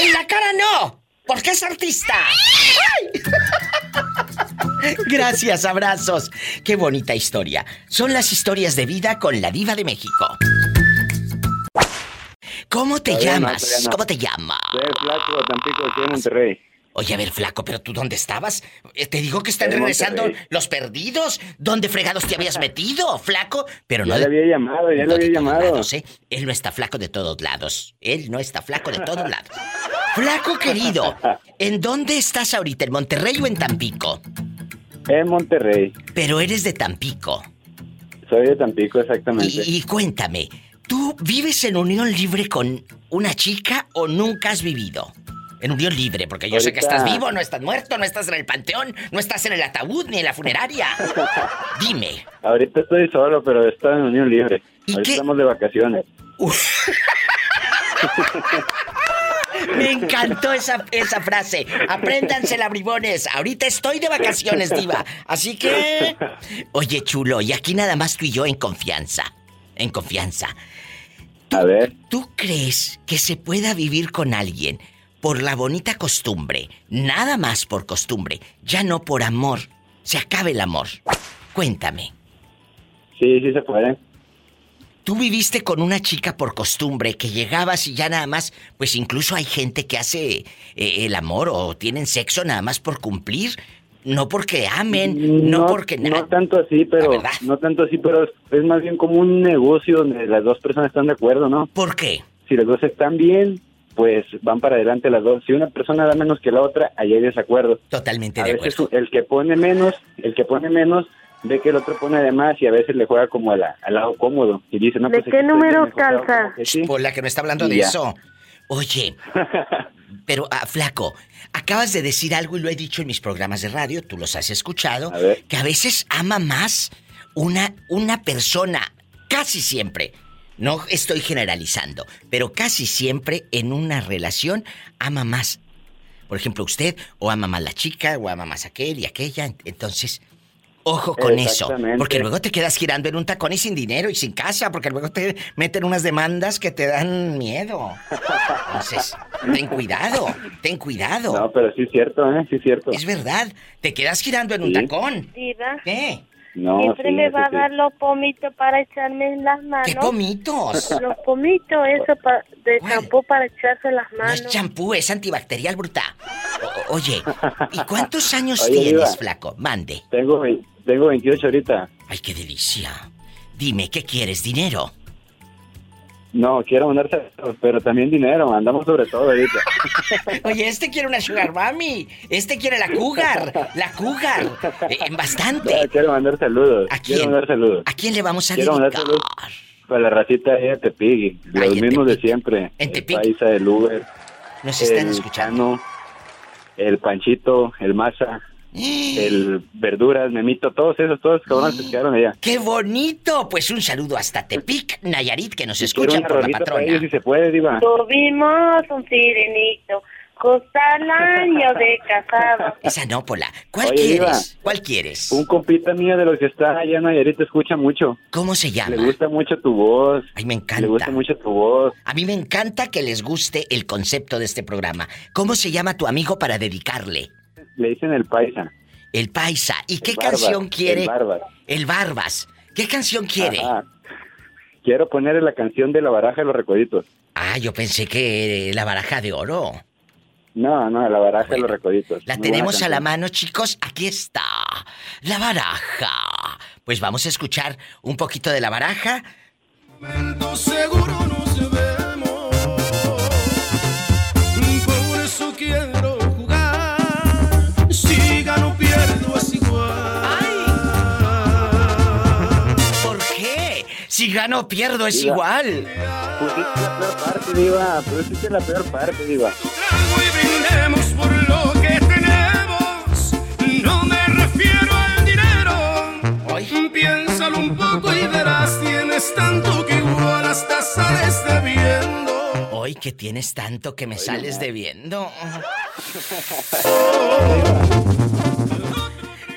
¡En la cara no! Porque es artista. ¡Ay! Gracias, abrazos. Qué bonita historia. Son las historias de vida con la diva de México. ¿Cómo te llamas? ¿Cómo te llamas? Soy el flaco, Tampico, aquí en Monterrey. Oye, a ver, flaco, pero tú dónde estabas? Eh, Te digo que están En regresando Monterrey. los perdidos. ¿Dónde fregados te habías metido, flaco? Pero no Ya le había llamado, ya le no había de todos llamado. lados, ¿eh? Él no está flaco de todos lados. Él no está flaco de todos lados. Flaco querido, ¿en dónde estás ahorita? ¿En Monterrey o en Tampico? En Monterrey. Pero eres de Tampico. Soy de Tampico, exactamente. Y, y cuéntame, ¿tú vives en unión libre con una chica o nunca has vivido? En unión libre, porque yo sé que estás vivo, no estás muerto, no estás en el panteón, no estás en el ataúd ni en la funeraria. Dime. Ahorita estoy solo, pero estoy en unión libre. Ahorita estamos de vacaciones. Me encantó esa, esa frase. Apréndansela, bribones. Ahorita estoy de vacaciones, diva. Así que... Oye, chulo, y aquí nada más tú y yo en confianza. En confianza. A ver. ¿Tú crees que se pueda vivir con alguien por la bonita costumbre? Nada más por costumbre, ya no por amor. Se acabe el amor. Cuéntame. Sí, sí se puede. Tú viviste con una chica por costumbre que llegabas y ya nada más, pues incluso hay gente que hace eh, el amor o tienen sexo nada más por cumplir, no porque amen, no, porque nada. No tanto así, pero no tanto así, pero es, es más bien como un negocio donde las dos personas están de acuerdo, ¿no? ¿Por qué? Si las dos están bien, pues van para adelante las dos. Si una persona da menos que la otra, ahí hay desacuerdo. Totalmente a de veces el que pone menos, el que pone menos ve que el otro pone de más y a veces le juega como a la- al lado cómodo y dice, no, ¿De pues qué número calza? sí. Por la que no está hablando Y de ya. eso. Oye, pero ah, flaco, acabas de decir algo y lo he dicho en mis programas de radio, tú los has escuchado, que a veces ama más una, una persona, casi siempre. No estoy generalizando, pero casi siempre en una relación ama más. Por ejemplo, usted o ama más la chica o ama más aquel y aquella. Entonces, ojo con eso. Porque luego te quedas girando en un tacón y sin dinero y sin casa, porque luego te meten unas demandas que te dan miedo. Entonces, ten cuidado, ten cuidado. No, pero sí es cierto, ¿eh? Sí es cierto. Es verdad, te quedas girando en un Sí. tacón. ¿Qué? No, Siempre sí, me va a sí. dar los pomitos para echarme en las manos. ¿Qué pomitos? Los pomitos, eso pa- de champú para echarse en las No manos. es champú, es antibacterial, bruta. O- oye, ¿y cuántos años Oye, tienes, Diva. flaco? Mande. Tengo, tengo 28 ahorita. Ay, qué delicia. Dime, ¿qué quieres? ¿Dinero? No, quiero mandar saludos, pero también dinero. Andamos sobre todo ahorita. Oye, este quiere una sugar mami. Este quiere la cougar. La cougar. Eh, bastante. No, quiero mandar saludos. ¿A Quiero quién? mandar saludos. ¿A quién le vamos a Quiero mandar dedicar? saludos para la racita ahí de Tepic. Los mismos de siempre. En El Tepic. Paisa, el Uber. Nos están el escuchando. El Panchito, el Maza, el Verduras, Memito, todos esos, todos cabrones se quedaron allá. ¡Qué bonito! Pues un saludo hasta Tepic, Nayarit, que nos escuchan por la patrona. ellos si se puede, Diva. Tuvimos un sirenito, justo al año de casado. Esa no, Pola. ¿Cuál Oye, Diva. quieres? ¿Cuál quieres? Un compita mío de los que está allá en Nayarit te escucha mucho. ¿Cómo se llama? Le gusta mucho tu voz. Ay, me encanta. Le gusta mucho tu voz. A mí me encanta que les guste el concepto de este programa. ¿Cómo se llama tu amigo para dedicarle? Le dicen el Paisa. El Paisa. ¿Y qué Barbas, canción quiere? el Barbas. El Barbas. ¿Qué canción quiere? Ajá. Quiero ponerle la canción de la baraja de los recoditos. Ah, yo pensé que la baraja de oro. No, no, la baraja de los recoditos. La Muy tenemos a la mano, chicos. Aquí está. La baraja. Pues vamos a escuchar un poquito de la baraja. Seguro Si gano o pierdo es Diva. igual. Pusiste la peor parte, Diva. Pusiste la peor parte, Diva. Y por lo que tenemos. No me refiero al dinero. Piénsalo un poco y verás. Tienes tanto que igual hasta sales debiendo. Hoy que tienes tanto que me sales debiendo.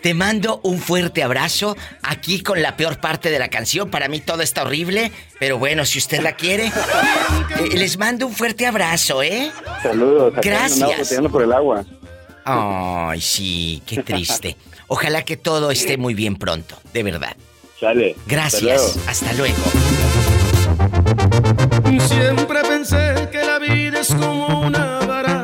Te mando un fuerte abrazo aquí con la peor parte de la canción. Para mí todo está horrible, pero bueno, si usted la quiere, eh, les mando un fuerte abrazo, ¿eh? Saludos. Gracias. por el agua. Ay, sí, qué triste. Ojalá que todo esté muy bien pronto, de verdad. Sale. Gracias. Hasta luego. Siempre pensé que la vida es como una baraja.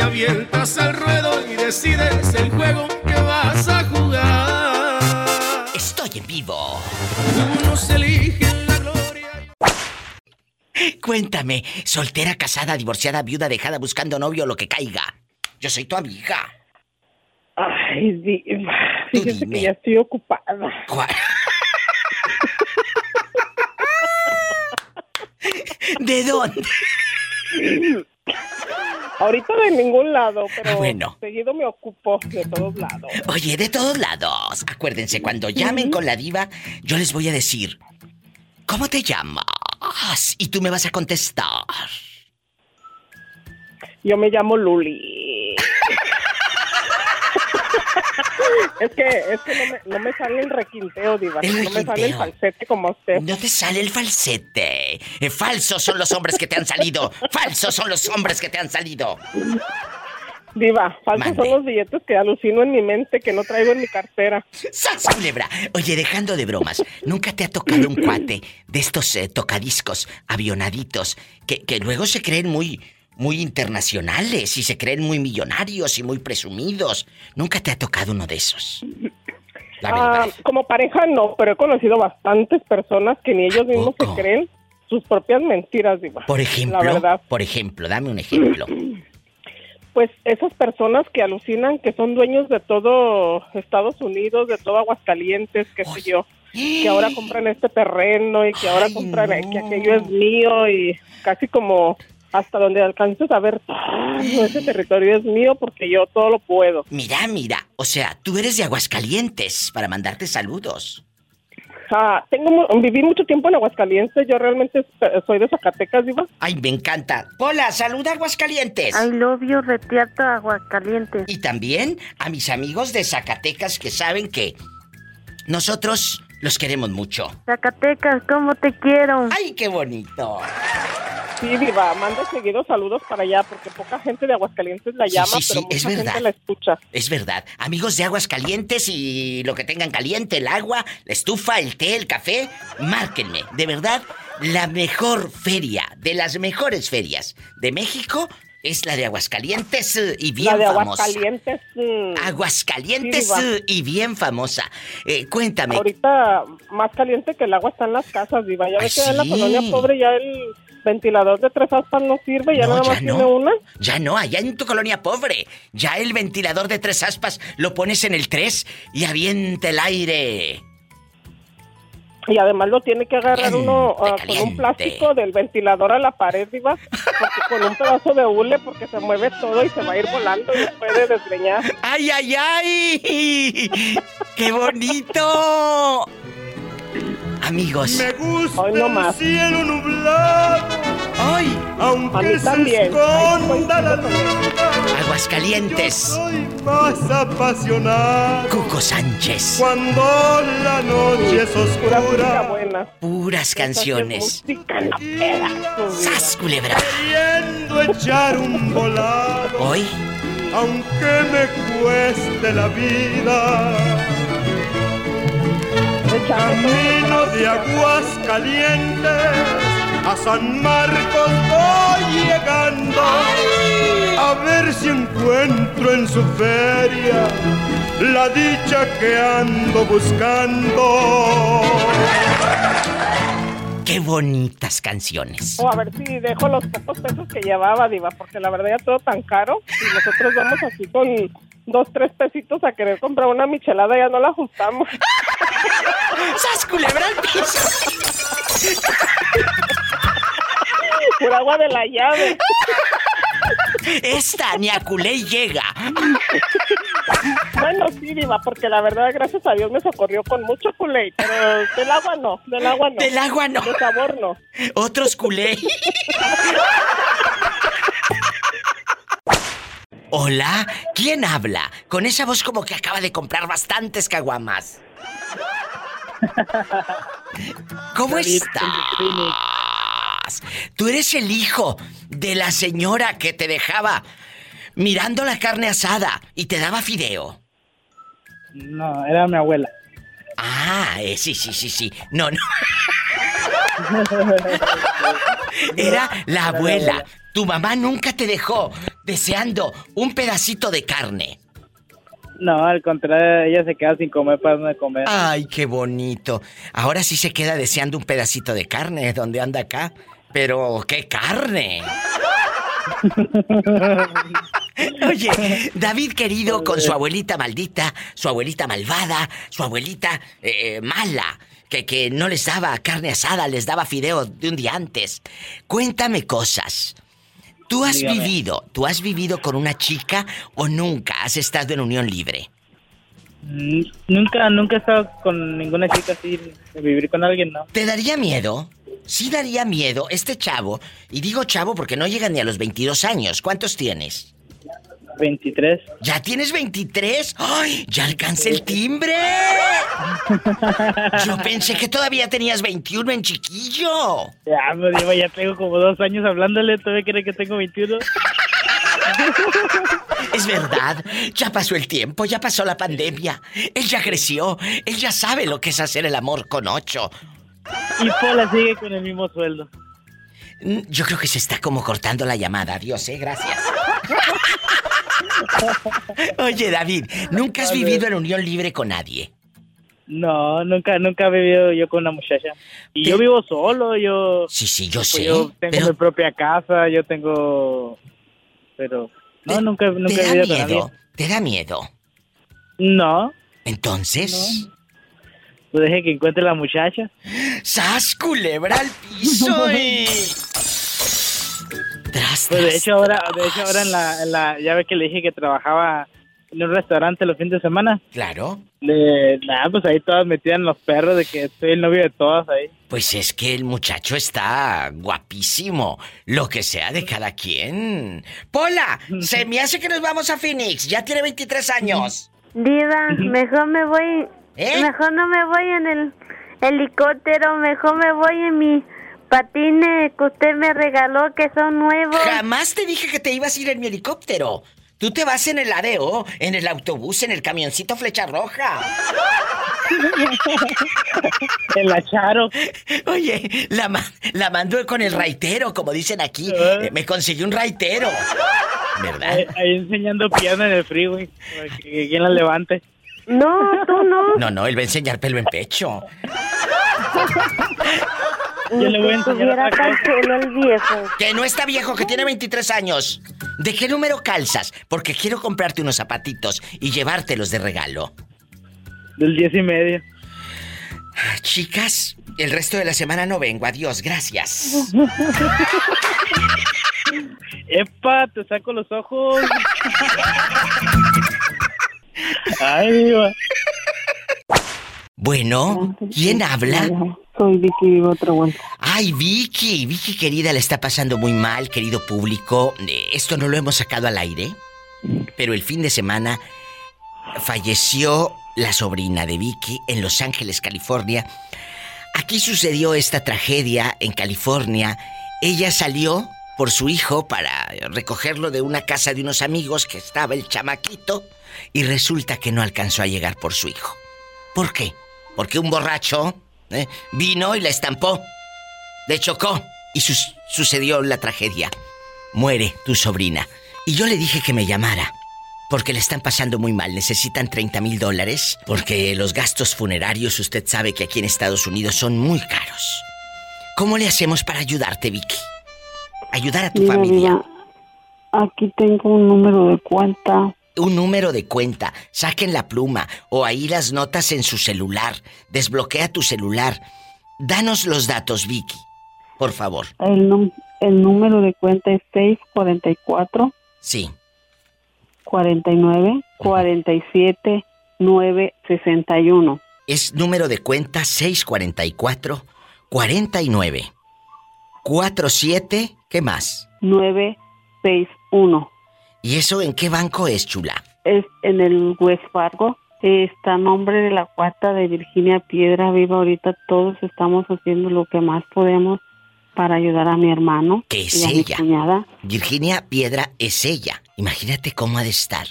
Te avientas al ruedo y decides el juego que vas a jugar. Estoy en vivo. Unos eligen la gloria. Cuéntame, soltera, casada, divorciada, viuda, dejada, buscando novio, lo que caiga. Yo soy tu amiga. Ay, diva. Fíjese que ya estoy ocupada. ¿De dónde? Ahorita de ningún lado, pero Ah, bueno. seguido me ocupo de todos lados. Oye, de todos lados. Acuérdense, cuando llamen con la diva, yo les voy a decir, ¿cómo te llamas? Y tú me vas a contestar. Yo me llamo Luli. Es que, es que no, me, no me sale el requinteo, diva. El no me sale el falsete como usted. No te sale el falsete. Eh, falsos son los hombres que te han salido. Falsos son los hombres que te han salido. Diva, falsos son los billetes que alucino en mi mente que no traigo en mi cartera. ¡Sas, culebra! Oye, dejando de bromas, ¿nunca te ha tocado un cuate de estos eh, tocadiscos avionaditos que, que luego se creen muy, muy internacionales y se creen muy millonarios y muy presumidos? ¿Nunca te ha tocado uno de esos? La Ah, como pareja no, pero he conocido bastantes personas que ni ellos mismos se creen sus propias mentiras, diva. Por La ejemplo, verdad. por ejemplo, dame un ejemplo. Pues esas personas que alucinan que son dueños de todo Estados Unidos, de todo Aguascalientes, qué sé yo, que ahora compran este terreno y que ahora compran que aquello es mío y casi como hasta donde alcances a ver todo ese territorio es mío porque yo todo lo puedo. Mira, mira, o sea, tú eres de Aguascalientes para mandarte saludos. Ah, tengo viví mucho tiempo en Aguascalientes, yo realmente eh, soy de Zacatecas, diva. Ay, me encanta. Hola, saluda a Aguascalientes. I love you, retiato Aguascalientes. Y también a mis amigos de Zacatecas que saben que nosotros los queremos mucho. Zacatecas, ¿cómo te quiero? ¡Ay, qué bonito! Sí, diva, manda seguidos saludos para allá porque poca gente de Aguascalientes la Sí, llama, sí, sí, pero es mucha verdad. gente la escucha. Es verdad. Amigos de aguas calientes y lo que tengan caliente, el agua, la estufa, el té, el café, márquenme. De verdad, la mejor feria, de las mejores ferias de México, es la de Aguascalientes eh, y bien la de famosa. Aguascalientes. mm, Aguascalientes Sí, eh, y bien famosa. Eh, cuéntame. Ahorita más caliente que el agua está en las casas, diva. Ya ves que en la colonia pobre ya el ventilador de tres aspas no sirve, ya No, nada ya más no. tiene una. Ya no, allá en tu colonia pobre. Ya el ventilador de tres aspas lo pones en el 3 y avienta el aire. Y además lo tiene que agarrar uno ah, con un plástico del ventilador a la pared, diva. Porque con un pedazo de hule, porque se mueve todo y se va a ir volando y puede desgreñar. ¡Ay, ay, ay! ¡Qué bonito! Amigos. Me gusta Hoy no más. el cielo nublado. ¡Ay! Aunque A mí se también. esconda la luna. Aguascalientes. Soy más apasionado. Cuco Sánchez. Cuando la noche es Pura oscura. buena. Puras canciones. Música en la peda, tu vida. ¡Sas, culebra! Queriendo echar un volado. Hoy, Aunque me cueste la vida. Camino de aguas calientes. A San Marcos voy llegando. A ver si encuentro en su feria la dicha que ando buscando. qué bonitas canciones. O a ver si dejo los pocos pesos que llevaba, Diva, porque la verdad ya todo tan caro. Y nosotros vamos así con dos, tres pesitos a querer comprar una michelada, ya no la ajustamos. ¡Sas, culebra al piso! Por agua de la llave. Esta ni a culé llega. Bueno, sí, Diva, porque la verdad, gracias a Dios me socorrió con mucho culé, pero del agua no, del agua no. Del agua no. De sabor no. Otros culé. Hola, ¿quién habla? Con esa voz como que acaba de comprar bastantes caguamas. ¿Cómo estás? Más. Tú eres el hijo de la señora que te dejaba mirando la carne asada y te daba fideo. No, era mi abuela. Ah, eh, sí, sí, sí, sí. No, no. Era la abuela. Tu mamá nunca te dejó deseando un pedacito de carne. No, al contrario, ella se queda sin comer para no comer. Ay, qué bonito. Ahora sí se queda deseando un pedacito de carne donde anda acá. Pero, ¿qué carne? Oye, David querido con su abuelita maldita, su abuelita malvada, su abuelita eh, mala, que, que no les daba carne asada, les daba fideo de un día antes. Cuéntame cosas. ¿Tú has Dígame. vivido, tú has vivido con una chica o nunca has estado en unión libre? Mm, Nunca, nunca he estado con ninguna chica así, de vivir con alguien, ¿no? ¿Te daría miedo? Sí daría miedo este chavo, y digo chavo porque no llega ni a los 22 años. ¿Cuántos tienes? 23. ¿Ya tienes 23? ¡Ay! ¡Ya alcancé el timbre! Yo pensé que todavía tenías 21 en chiquillo. Ya, me digo, ya tengo como dos años hablándole, ¿todavía cree que tengo 21? Es verdad, ya pasó el tiempo, ya pasó la pandemia. Él ya creció, él ya sabe lo que es hacer el amor con ocho. Y Pola sigue con el mismo sueldo. Mm, Yo creo que se está como cortando la llamada. Adiós, eh, gracias. Oye, David, ¿nunca has vivido en unión libre con nadie? No, nunca, nunca he vivido yo con una muchacha. Y yo vivo solo, yo... Sí, sí, yo pues sé. Yo tengo pero mi propia casa, yo tengo... Pero... No, nunca, nunca ¿Te he da vivido con nadie. miedo? ¿Te da miedo? No, Entonces... pues deje que encuentre la muchacha. ¡Sas, culebra al piso! y- Tras, Pues de hecho ahora, de hecho ahora en la, en la, ya ve que le dije que trabajaba en un restaurante los fines de semana. Claro. Le, nada, pues ahí todas metían los perros de que soy el novio de todas ahí. Pues es que el muchacho está guapísimo. Lo que sea de cada quien. Pola, se me hace que nos vamos a Phoenix. Ya tiene 23 años. Diva, mejor me voy. ¿Eh? Mejor no me voy en el helicóptero, mejor me voy en mi patines que usted me regaló que son nuevos. Jamás te dije que te ibas a ir en mi helicóptero. Tú te vas en el ADO, en el autobús, en el camioncito flecha roja. En la Charo. Oye, la, ma- la mando con el raitero, como dicen aquí. Eh, Me conseguí un raitero. ¿Verdad? Ahí, ahí enseñando piano en el freeway. para Que, que quien la levante. No, tú no. No, no, él va a enseñar pelo en pecho. Yo le voy a enseñar tan el viejo. Que no está viejo, que tiene 23 años. ¿De qué número calzas? Porque quiero comprarte unos zapatitos y llevártelos de regalo. Del diez y medio. Chicas, el resto de la semana no vengo. Adiós, gracias. Epa, te saco los ojos. Ay, diva. Bueno, ¿quién habla? Soy Vicky Vivo otra vuelta. Ay, Vicky, Vicky querida, le está pasando muy mal, querido público. Eh, Esto no lo hemos sacado al aire, pero el fin de semana falleció la sobrina de Vicky en Los Ángeles, California. Aquí sucedió esta tragedia en California. Ella salió por su hijo para recogerlo de una casa de unos amigos que estaba el chamaquito y resulta que no alcanzó a llegar por su hijo. ¿Por qué? Porque un borracho ¿eh? vino y la estampó, le chocó y sus- sucedió la tragedia. Muere tu sobrina. Y yo le dije que me llamara. Porque le están pasando muy mal. Necesitan 30 mil dólares. Porque los gastos funerarios, usted sabe que aquí en Estados Unidos son muy caros. ¿Cómo le hacemos para ayudarte, Vicky? Ayudar a tu Mira, familia. Aquí tengo un número de cuenta. Un número de cuenta. Saquen la pluma o ahí las notas en su celular. Desbloquea tu celular. Danos los datos, Vicky. Por favor. El, el número de cuenta es 644 Sí. 49 47 961. Es número de cuenta 644 49 47, ¿qué más? 961. ¿Y eso en qué banco es, chula? Es en el West Fargo. Está a nombre de la cuarta de Virginia Piedra Viva. Ahorita todos estamos haciendo lo que más podemos para ayudar a mi hermano Que es y a mi ella. cuñada. Virginia Piedra es ella. Imagínate cómo ha de estar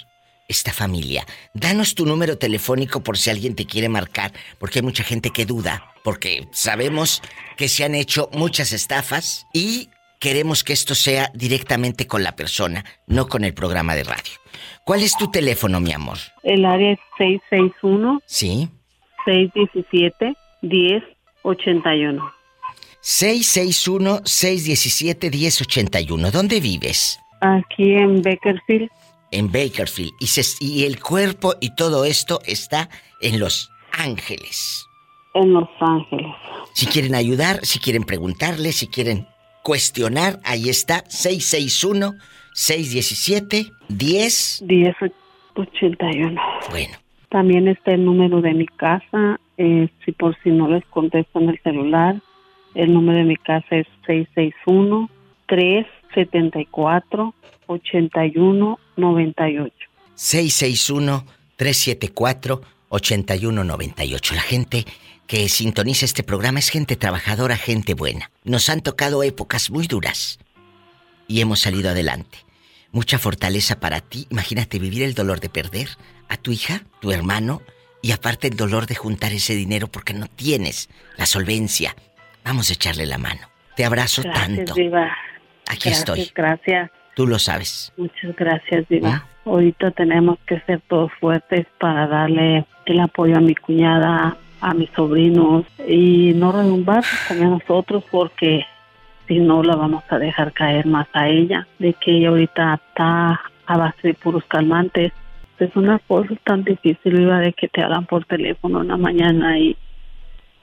esta familia. Danos tu número telefónico por si alguien te quiere marcar, porque hay mucha gente que duda, porque sabemos que se han hecho muchas estafas y queremos que esto sea directamente con la persona, no con el programa de radio. ¿Cuál es tu teléfono, mi amor? El área es 661 Sí. 617 1081. 661-617-1081. ¿Dónde vives? Aquí en Bakersfield. En Bakerfield. Y, se- y el cuerpo y todo esto está en Los Ángeles. En Los Ángeles. Si quieren ayudar, si quieren preguntarle, si quieren cuestionar, ahí está 661-617-10. 1081. Bueno. También está el número de mi casa. eh, si por si no les contesto en el celular, el número de mi casa es 661-374-8198. 661-374-8198. La gente que sintoniza este programa es gente trabajadora, gente buena. Nos han tocado épocas muy duras y hemos salido adelante. Mucha fortaleza para ti. Imagínate vivir el dolor de perder a tu hija, tu hermano, y aparte el dolor de juntar ese dinero porque no tienes la solvencia. Vamos a echarle la mano. Te abrazo Gracias, tanto. Diva. Aquí Gracias, estoy. Gracias. Tú lo sabes. Muchas gracias, Diva. Ahorita tenemos que ser todos fuertes para darle el apoyo a mi cuñada, a mis sobrinos y no redumbar a nosotros porque si no la vamos a dejar caer más a ella, de que ella ahorita está a base de puros calmantes. Es una cosa tan difícil, Diva, de que te hablan por teléfono una mañana y,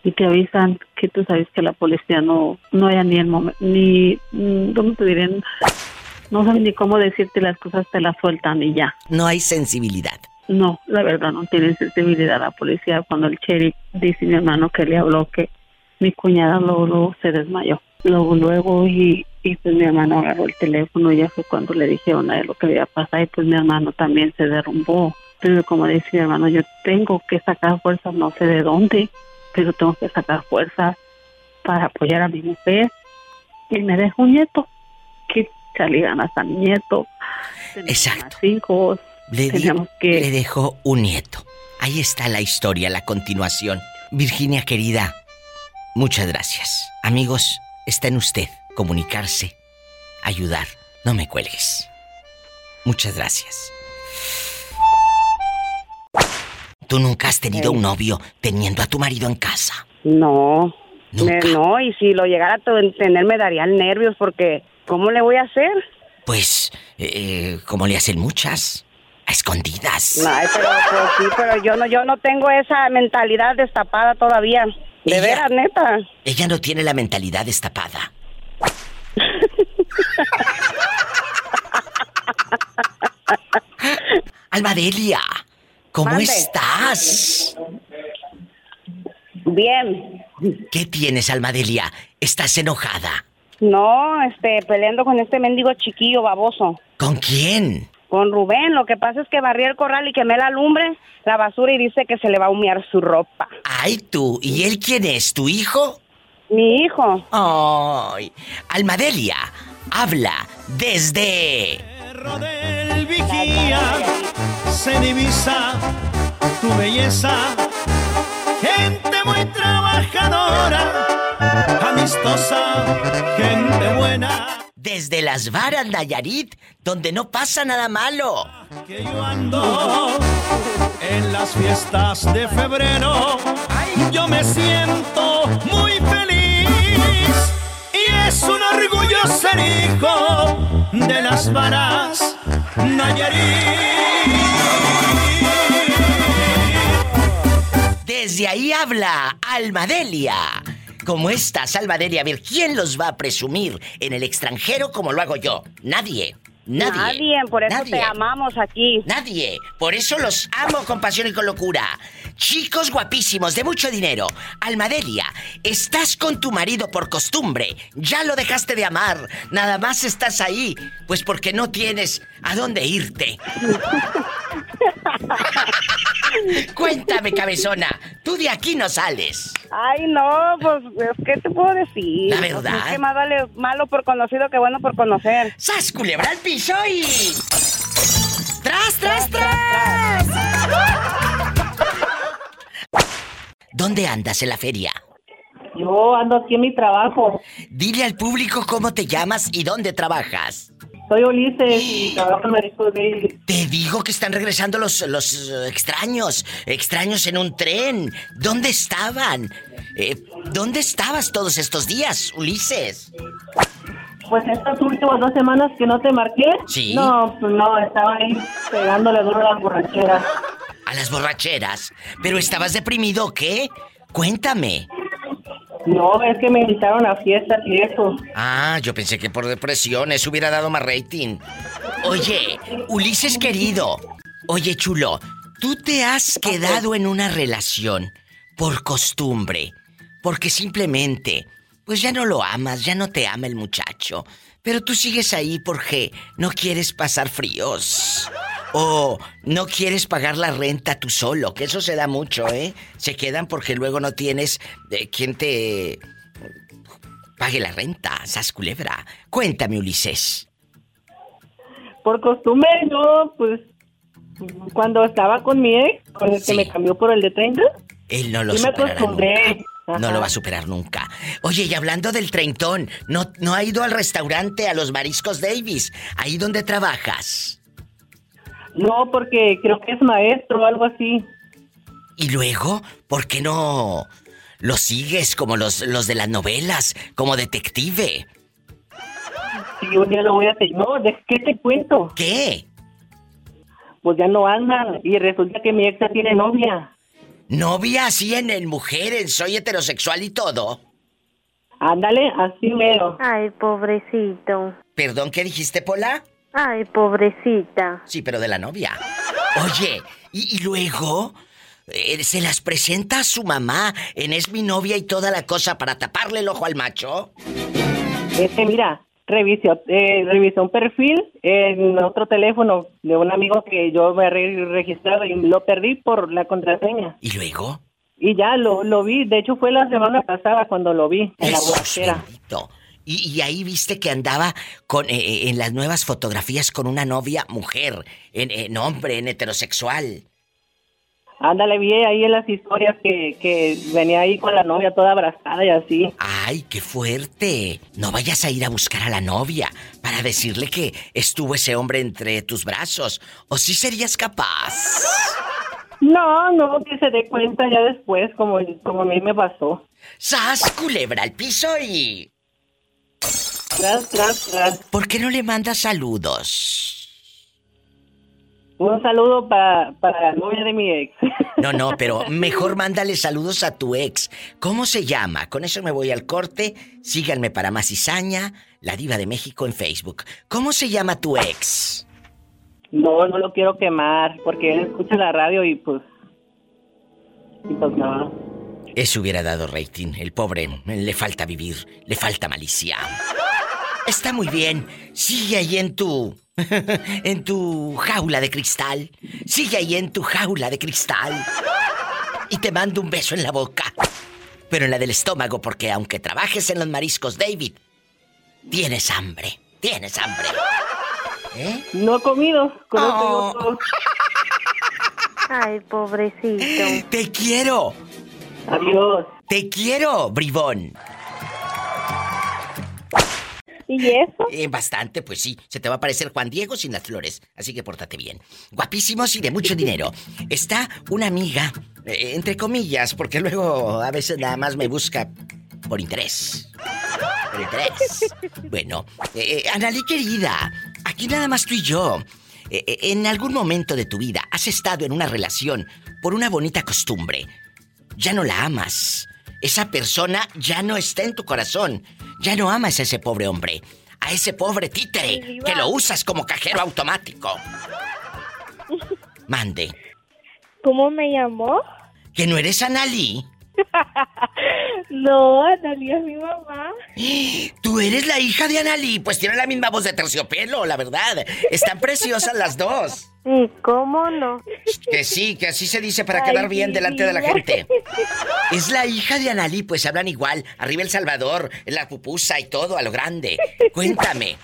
y te avisan que tú sabes que la policía no, no haya ni el momento, ni, mm, ¿cómo te diré? No saben ni cómo decirte las cosas, te las sueltan y ya. No hay sensibilidad. No, la verdad no tiene sensibilidad la policía. Cuando el sheriff dice mi hermano que le habló que mi cuñada luego, luego se desmayó. Luego, luego, y, y pues mi hermano agarró el teléfono y ya fue cuando le dijeron a él lo que había pasado y pues mi hermano también se derrumbó. Pero como dice mi hermano, yo tengo que sacar fuerzas, no sé de dónde, pero tengo que sacar fuerzas para apoyar a mi mujer. Y me dejó un nieto. Que le ganas a mi nieto. Exacto. más Le, di- Teníamos que... le dejó un nieto. Ahí está la historia, la continuación. Virginia querida, muchas gracias. Amigos, está en usted comunicarse, ayudar. No me cuelgues. Muchas gracias. Tú nunca has tenido un novio teniendo a tu marido en casa. No, me- no, y si lo llegara a tener me darían nervios porque ¿cómo le voy a hacer? Pues, eh, como le hacen muchas, a escondidas. Ay, pero pues, sí, pero yo no, yo no tengo esa mentalidad destapada todavía. De veras, neta. Ella no tiene la mentalidad destapada. Almadelia, ¿cómo Mande. estás? Bien. ¿Qué tienes, Almadelia? ¿Estás enojada? No, este, peleando con este mendigo chiquillo baboso. ¿Con quién? Con Rubén, lo que pasa es que barrí el corral y quemé la lumbre, la basura y dice que se le va a humear su ropa. Ay, tú. ¿Y él quién es? ¿Tu hijo? Mi hijo. Ay. Almadelia, habla desde... El vigía se divisa tu belleza. Gente muy trabajadora, amistosa, gente buena. Desde las varas, Nayarit, donde no pasa nada malo. Que yo ando en las fiestas de febrero. Yo me siento muy feliz. Y es un orgullo ser hijo de las varas Nayarit. Desde ahí habla Almadelia. ¿Cómo estás, Almadelia? A ver, ¿quién los va a presumir en el extranjero como lo hago yo? Nadie. Nadie. Nadie, por eso Nadie. te amamos aquí. Nadie. Por eso los amo con pasión y con locura. Chicos guapísimos, de mucho dinero. Almadelia, estás con tu marido por costumbre. Ya lo dejaste de amar. Nada más estás ahí. Pues porque no tienes a dónde irte. Cuéntame, cabezona. Tú de aquí no sales. Ay, no, pues, ¿qué te puedo decir? La verdad. Pues, es que más vale malo por conocido que bueno por conocer. ¡Sas, culebra al piso y... ¡Tras, tras, tras! ¿Dónde andas en la feria? Yo ando aquí en mi trabajo. Dile al público cómo te llamas y dónde trabajas. Soy Ulises y trabajo en Mariscos Daily. Te digo que están regresando los, los eh, extraños. Extraños en un tren. ¿Dónde estaban? Eh, ¿Dónde estabas todos estos días, Ulises? Pues estas últimas dos semanas que no te marqué. Sí. No, pues no, estaba ahí pegándole duro a las borracheras. A las borracheras. ¿Pero estabas deprimido o qué? Cuéntame. No, es que me invitaron a fiestas y eso. Ah, yo pensé que por depresión eso hubiera dado más rating. Oye, Ulises querido. Oye, chulo, tú te has quedado en una relación por costumbre. Porque simplemente, pues ya no lo amas, ya no te ama el muchacho. Pero tú sigues ahí porque no quieres pasar fríos. O no quieres pagar la renta tú solo, que eso se da mucho, ¿eh? Se quedan porque luego no tienes eh, quien te pague la renta, sas culebra. Cuéntame, Ulises. Por costumbre, yo, pues, cuando estaba con mi ex, con el que me cambió por el de 30, Él no lo sí me superará nunca. No lo va a superar nunca. Oye, y hablando del treintón, ¿no, ¿no ha ido al restaurante a los Mariscos Davis? Ahí donde trabajas. No, porque creo que es maestro o algo así. Y luego, ¿por qué no lo sigues como los, los de las novelas, como detective? Sí, un día lo voy a hacer. No, ¿de qué te cuento? ¿Qué? Pues ya no andan y resulta que mi ex tiene novia. Novia así en, en mujeres, soy heterosexual y todo. Ándale, así mero. Ay, pobrecito. Perdón, ¿qué dijiste, Pola? Ay, pobrecita. Sí, pero de la novia. Oye, y, y luego eh, se las presenta a su mamá en es mi novia y toda la cosa para taparle el ojo al macho. Este, mira, revisó, eh, revisó un perfil en otro teléfono de un amigo que yo me había registrado y lo perdí por la contraseña. ¿Y luego? Y ya lo, lo vi, de hecho fue la semana pasada cuando lo vi en la Jesús borrachera. bendito. Y, y ahí viste que andaba con eh, eh, en las nuevas fotografías con una novia mujer, en, en hombre, en heterosexual. Ándale, vi ahí en las historias que, que venía ahí con la novia toda abrazada y así. ¡Ay, qué fuerte! No vayas a ir a buscar a la novia para decirle que estuvo ese hombre entre tus brazos. ¿O sí serías capaz? No, no, que se dé cuenta ya después, como, como a mí me pasó. ¡Sas, culebra al piso y... Tras, tras, tras. ¿Por qué no le mandas saludos? Un saludo pa- para la novia de mi ex. No, no, pero mejor mándale saludos a tu ex. ¿Cómo se llama? Con eso me voy al corte. Síganme para más cizaña, la diva de México en Facebook. ¿Cómo se llama tu ex? No, no lo quiero quemar, porque él escucha la radio y pues... Y pues no. Eso hubiera dado rating. El pobre le falta vivir, le falta malicia. Está muy bien. Sigue ahí en tu. en tu jaula de cristal. Sigue ahí en tu jaula de cristal. Y te mando un beso en la boca. Pero en la del estómago, porque aunque trabajes en los mariscos, David, tienes hambre. Tienes hambre. ¿Eh? No he comido, con Oh. Ay, pobrecito. ¡Te quiero! Adiós. ¡Te quiero, bribón! ¿Y eso? Eh, bastante, pues sí. Se te va a parecer Juan Diego sin las flores. Así que pórtate bien. Guapísimos y de mucho dinero. Está una amiga, eh, entre comillas, porque luego a veces nada más me busca por interés. Por interés. Bueno, eh, eh, Analí querida, aquí nada más tú y yo. Eh, en algún momento de tu vida has estado en una relación por una bonita costumbre. Ya no la amas. Esa persona ya no está en tu corazón. Ya no amas a ese pobre hombre. A ese pobre títere que lo usas como cajero automático. Mande. ¿Cómo me llamó? ¿Que no eres Analí? No, Analia es mi mamá. ¿Tú eres la hija de Analí? Pues tiene la misma voz de terciopelo, la verdad. Están preciosas las dos. ¿Y cómo no? Que sí, que así se dice para Ay, quedar bien delante de la gente. Es la hija de Analí, pues hablan igual. Arriba El Salvador, la pupusa y todo a lo grande. Cuéntame.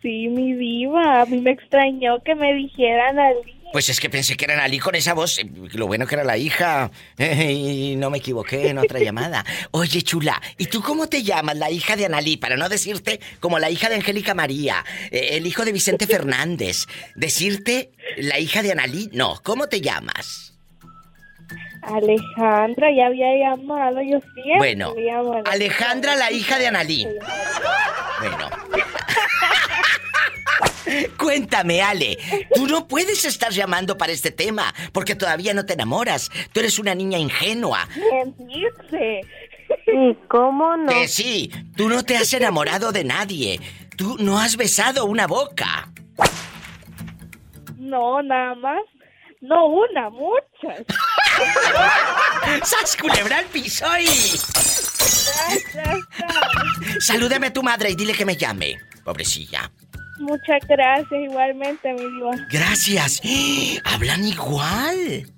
Sí, mi diva. A mí me extrañó que me dijeran al Pues es que pensé que era Analí con esa voz. eh, Lo bueno que era la hija. Eh, y no me equivoqué en otra llamada. Oye, chula, ¿y tú cómo te llamas, la hija de Analí? Para no decirte como la hija de Angélica María, eh, el hijo de Vicente Fernández. Decirte la hija de Analí, no. ¿Cómo te llamas? Alejandra. Ya había llamado. Yo siempre Bueno, llamo Alejandra, la hija de Analí. Bueno. Cuéntame, Ale. Tú no puedes estar llamando para este tema porque todavía no te enamoras. Tú eres una niña ingenua. ¿Quién dice? ¿Y cómo no? Que sí, tú no te has enamorado de nadie. Tú no has besado una boca. No, nada más. No una, muchas. ¡Sas culebra al piso y... Salúdame a tu madre y dile que me llame. Pobrecilla. Muchas gracias, igualmente, mi diva. Gracias. Hablan igual.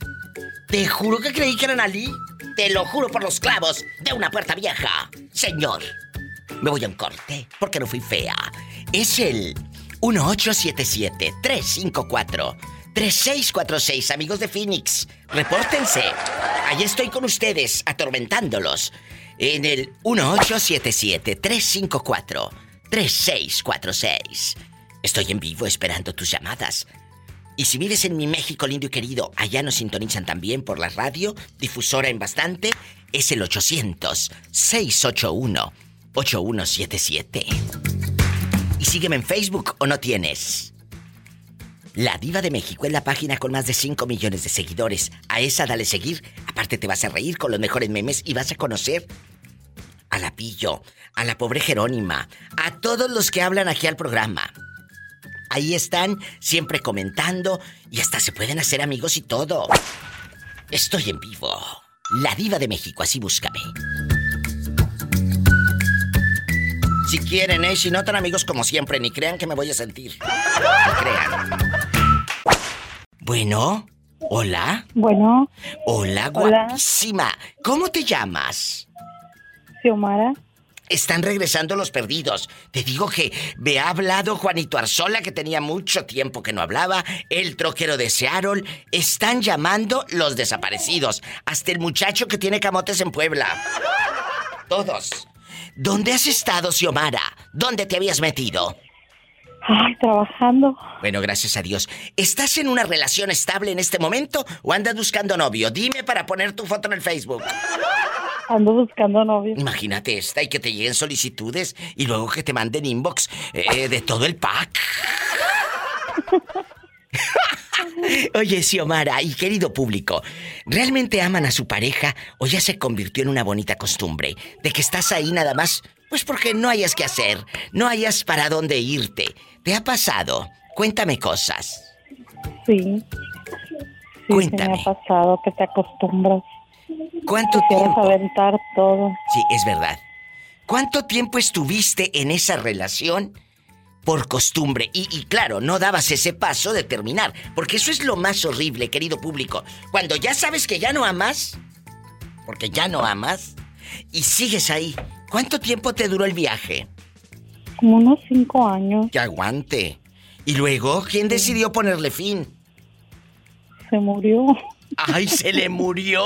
Te juro que creí que eran Ali. Te lo juro por los clavos de una puerta vieja. Señor, me voy a un corte porque no fui fea. Es el 1877-354-3646, amigos de Phoenix. Repórtense. Allí estoy con ustedes, atormentándolos. En el 1877-354-3646. Estoy en vivo esperando tus llamadas. Y si vives en mi México lindo y querido, allá nos sintonizan también por la radio, difusora en bastante, es el 800-681-8177. Y sígueme en Facebook o no tienes. La Diva de México es la página con más de 5 millones de seguidores. A esa dale seguir. Aparte te vas a reír con los mejores memes y vas a conocer a la Pillo, a la pobre Jerónima, a todos los que hablan aquí al programa. Ahí están, siempre comentando y hasta se pueden hacer amigos y todo. Estoy en vivo. La Diva de México, así búscame. Si quieren, ¿eh? Si no tan amigos como siempre, ni crean que me voy a sentir. Crean. Bueno, hola. Bueno. Hola, Hola. guapísima. ¿Cómo te llamas? Xiomara. Están regresando los perdidos. Te digo que me ha hablado Juanito Arzola, que tenía mucho tiempo que no hablaba, el troquero de Seattle. Están llamando los desaparecidos. Hasta el muchacho que tiene camotes en Puebla. Todos. ¿Dónde has estado, Xiomara? ¿Dónde te habías metido? Ay, trabajando. Bueno, gracias a Dios. ¿Estás en una relación estable en este momento o andas buscando novio? Dime para poner tu foto en el Facebook. Ando buscando novio. Imagínate esta y que te lleguen solicitudes y luego que te manden inbox eh, de todo el pack. Oye, Xiomara y querido público, ¿realmente aman a su pareja o ya se convirtió en una bonita costumbre de que estás ahí nada más? Pues porque no hayas que hacer, no hayas para dónde irte. ¿Te ha pasado? Cuéntame cosas. Sí. Sí, Cuéntame. sí me ha pasado que te acostumbras. ¿Cuánto Quieres tiempo? aventar todo. Sí, es verdad. ¿Cuánto tiempo estuviste en esa relación por costumbre? Y, y claro, no dabas ese paso de terminar, porque eso es lo más horrible, querido público. Cuando ya sabes que ya no amas, porque ya no amas, y sigues ahí. ¿Cuánto tiempo te duró el viaje? Como unos cinco años Que aguante. Y luego, ¿quién decidió ponerle fin? se murió. ¡Ay, se le murió!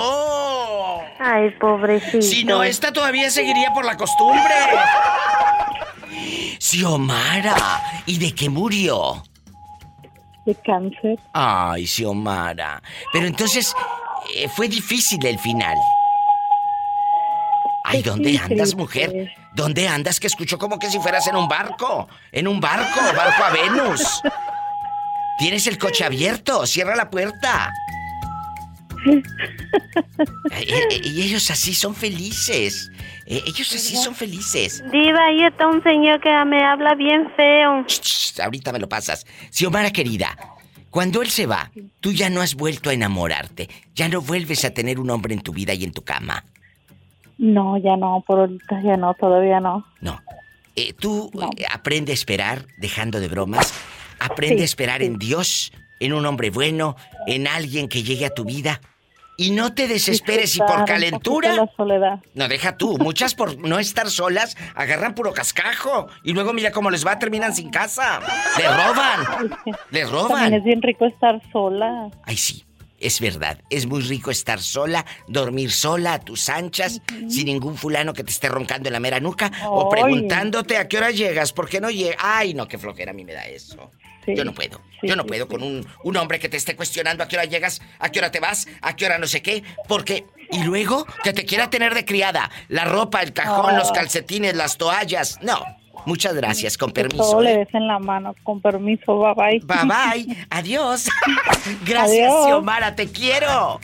Ay, pobrecito. Si no, esta todavía seguiría por la costumbre. Xiomara, ¿y de qué murió? De cáncer. Ay, Xiomara. Pero entonces, eh, fue difícil el final. Ay, ¿dónde andas, mujer? ¿Dónde andas? Que escucho como que si fueras en un barco. En un barco, barco a Venus. ¿Tienes el coche abierto? Cierra la puerta. Eh, eh, y ellos así son felices. Eh, ellos así son felices. Diva, ahí está un señor que me habla bien feo. Shh, ahorita me lo pasas. Xiomara querida, cuando él se va, tú ya no has vuelto a enamorarte. Ya no vuelves a tener un hombre en tu vida y en tu cama. No, ya no, por ahorita ya no, todavía no. No. Eh, tú eh, aprende a esperar, dejando de bromas. Aprende Sí, a esperar sí. en Dios. en un hombre bueno, en alguien que llegue a tu vida. Y no te desesperes y por calentura. poquito la soledad. No, deja tú. Muchas por no estar solas agarran puro cascajo. Y luego mira cómo les va, terminan sin casa. Le roban. Le También roban. es bien rico estar sola. Ay, sí. Es verdad, es muy rico estar sola, dormir sola a tus anchas, sin ningún fulano que te esté roncando en la mera nuca o preguntándote a qué hora llegas, por qué no llegas. Ay, no, qué flojera a mí me da eso. Yo no puedo. Yo no puedo con un, un hombre que te esté cuestionando a qué hora llegas, a qué hora te vas, a qué hora no sé qué, porque... Y luego que te quiera tener de criada, la ropa, el cajón, Ah. los calcetines, las toallas. No. Muchas gracias, con Que permiso. todo le ¿eh? des en la mano. Con permiso, bye bye. Bye bye. Adiós. Gracias, Adiós. Xiomara, te quiero.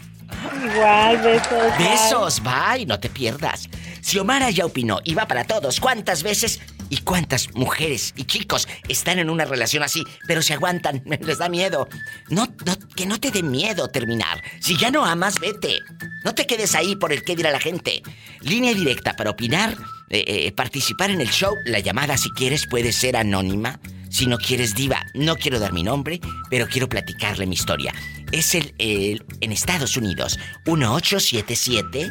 Igual, besos. Besos, bye, no te pierdas. Xiomara ya opinó y va para todos. ¿Cuántas veces y cuántas mujeres y chicos están en una relación así, pero se aguantan? Les da miedo. No, no, que no te dé miedo terminar. Si ya no amas, vete. No te quedes ahí por el qué dirá la gente. Línea directa para opinar, eh, eh, participar en el show. La llamada, si quieres, puede ser anónima. Si no quieres diva, no quiero dar mi nombre, pero quiero platicarle mi historia. Es el, el- en Estados Unidos, 1877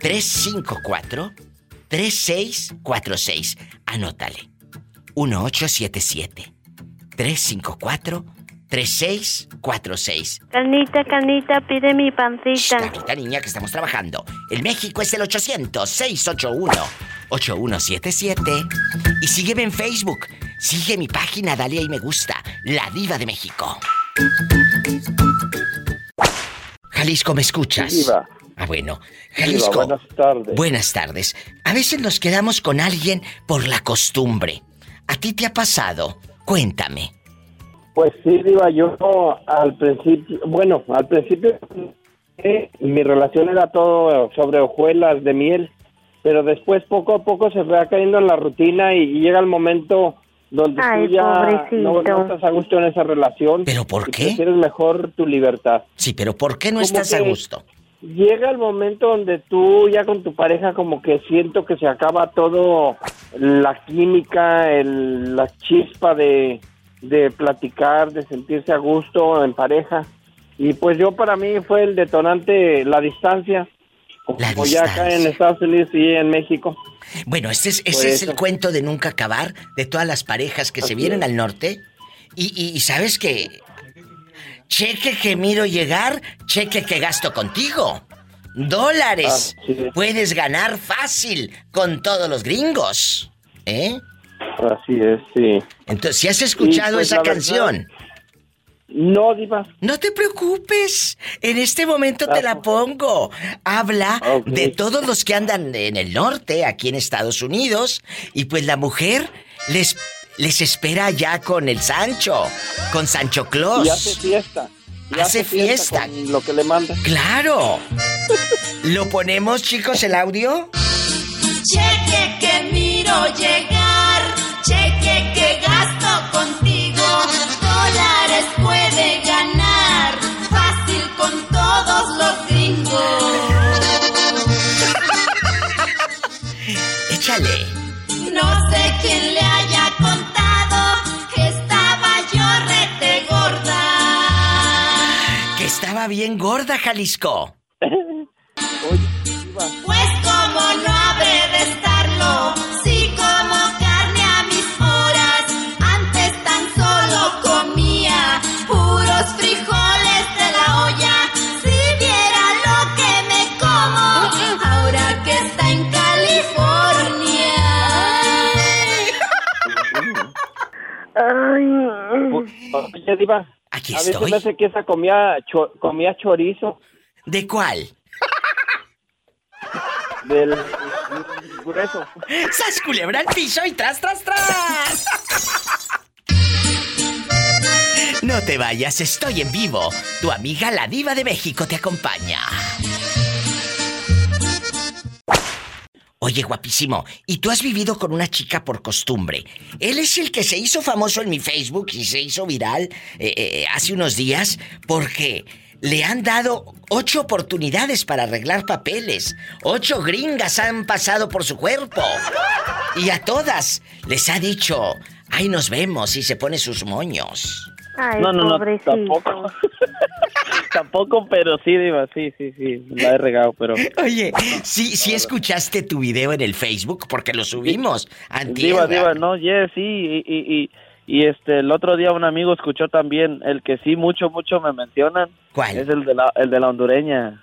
354 3646. Anótale. 1877 354 3646. Canita, canita, pide mi pancita. Esta niña que estamos trabajando. El México es el 800-681-8177. Y sígueme en Facebook. Sigue mi página, dale ahí me gusta. La Diva de México. Jalisco, ¿me escuchas? Diva. Ah, bueno. Diva, Jalisco. buenas tardes. Buenas tardes. A veces nos quedamos con alguien por la costumbre. ¿A ti te ha pasado? Cuéntame. Pues sí, Diva, yo al principio, bueno, al principio eh, mi relación era todo sobre hojuelas de miel, pero después poco a poco se va cayendo en la rutina y, y llega el momento donde Ay, tú ya no, no estás a gusto en esa relación. ¿Pero por qué? Prefieres mejor tu libertad. Sí, pero ¿por qué no Como estás a gusto? Llega el momento donde tú ya con tu pareja como que siento que se acaba todo la química, el- la chispa de, de platicar, de sentirse a gusto en pareja. Y pues yo para mí fue el detonante la distancia. Como ya acá en Estados Unidos y en México. Bueno, ese es, ese es el cuento de nunca acabar de todas las parejas que se vienen es. al norte. Y, y- y sabes que. Cheque que miro llegar, cheque que gasto contigo. Dólares. Puedes ganar fácil con todos los gringos. ¿Eh? Así es, sí. Entonces, si has escuchado pues, esa la verdad- canción. No, Diva. No te preocupes. En este momento te la pongo. Habla Ok. de todos los que andan en el norte, aquí en Estados Unidos. Y pues la mujer les, les espera ya con el Sancho, con Sancho Claus. Y hace fiesta. Y Hace fiesta. con lo que le manda. ¡Claro! ¿Lo ponemos, chicos, el audio? Cheque que miro llegar, estaba bien gorda, Jalisco. Pues como no habré de estarlo, si como carne a mis horas, antes tan solo comía puros frijoles de la olla, si viera lo que me como, ahora que está en California. Oye, Diva. Aquí a veces estoy. me hace que esa comía, cho- comía chorizo. ¿De cuál? Del grueso. ¡Sas culebra al piso y tras, tras, tras! No te vayas, estoy en vivo. Tu amiga la diva de México te acompaña. Oye, guapísimo, ¿y tú has vivido con una chica por costumbre? Él es el que se hizo famoso en mi Facebook y se hizo viral eh, eh, hace unos días porque le han dado ocho oportunidades para arreglar papeles. Ocho gringas han pasado por su cuerpo. Y a todas les ha dicho, ay, nos vemos y se pone sus moños. Ay, no, no, no, pobrecito. tampoco. tampoco, pero sí, Diva, sí, sí, sí, la he regado, pero... Oye, sí, sí escuchaste tu video en el Facebook porque lo subimos. antier, Diva. Diva, no, yes, sí, y, y, y, y, este, el otro día un amigo escuchó también, el que sí mucho, mucho me mencionan. ¿Cuál? Es el de la, el de la hondureña.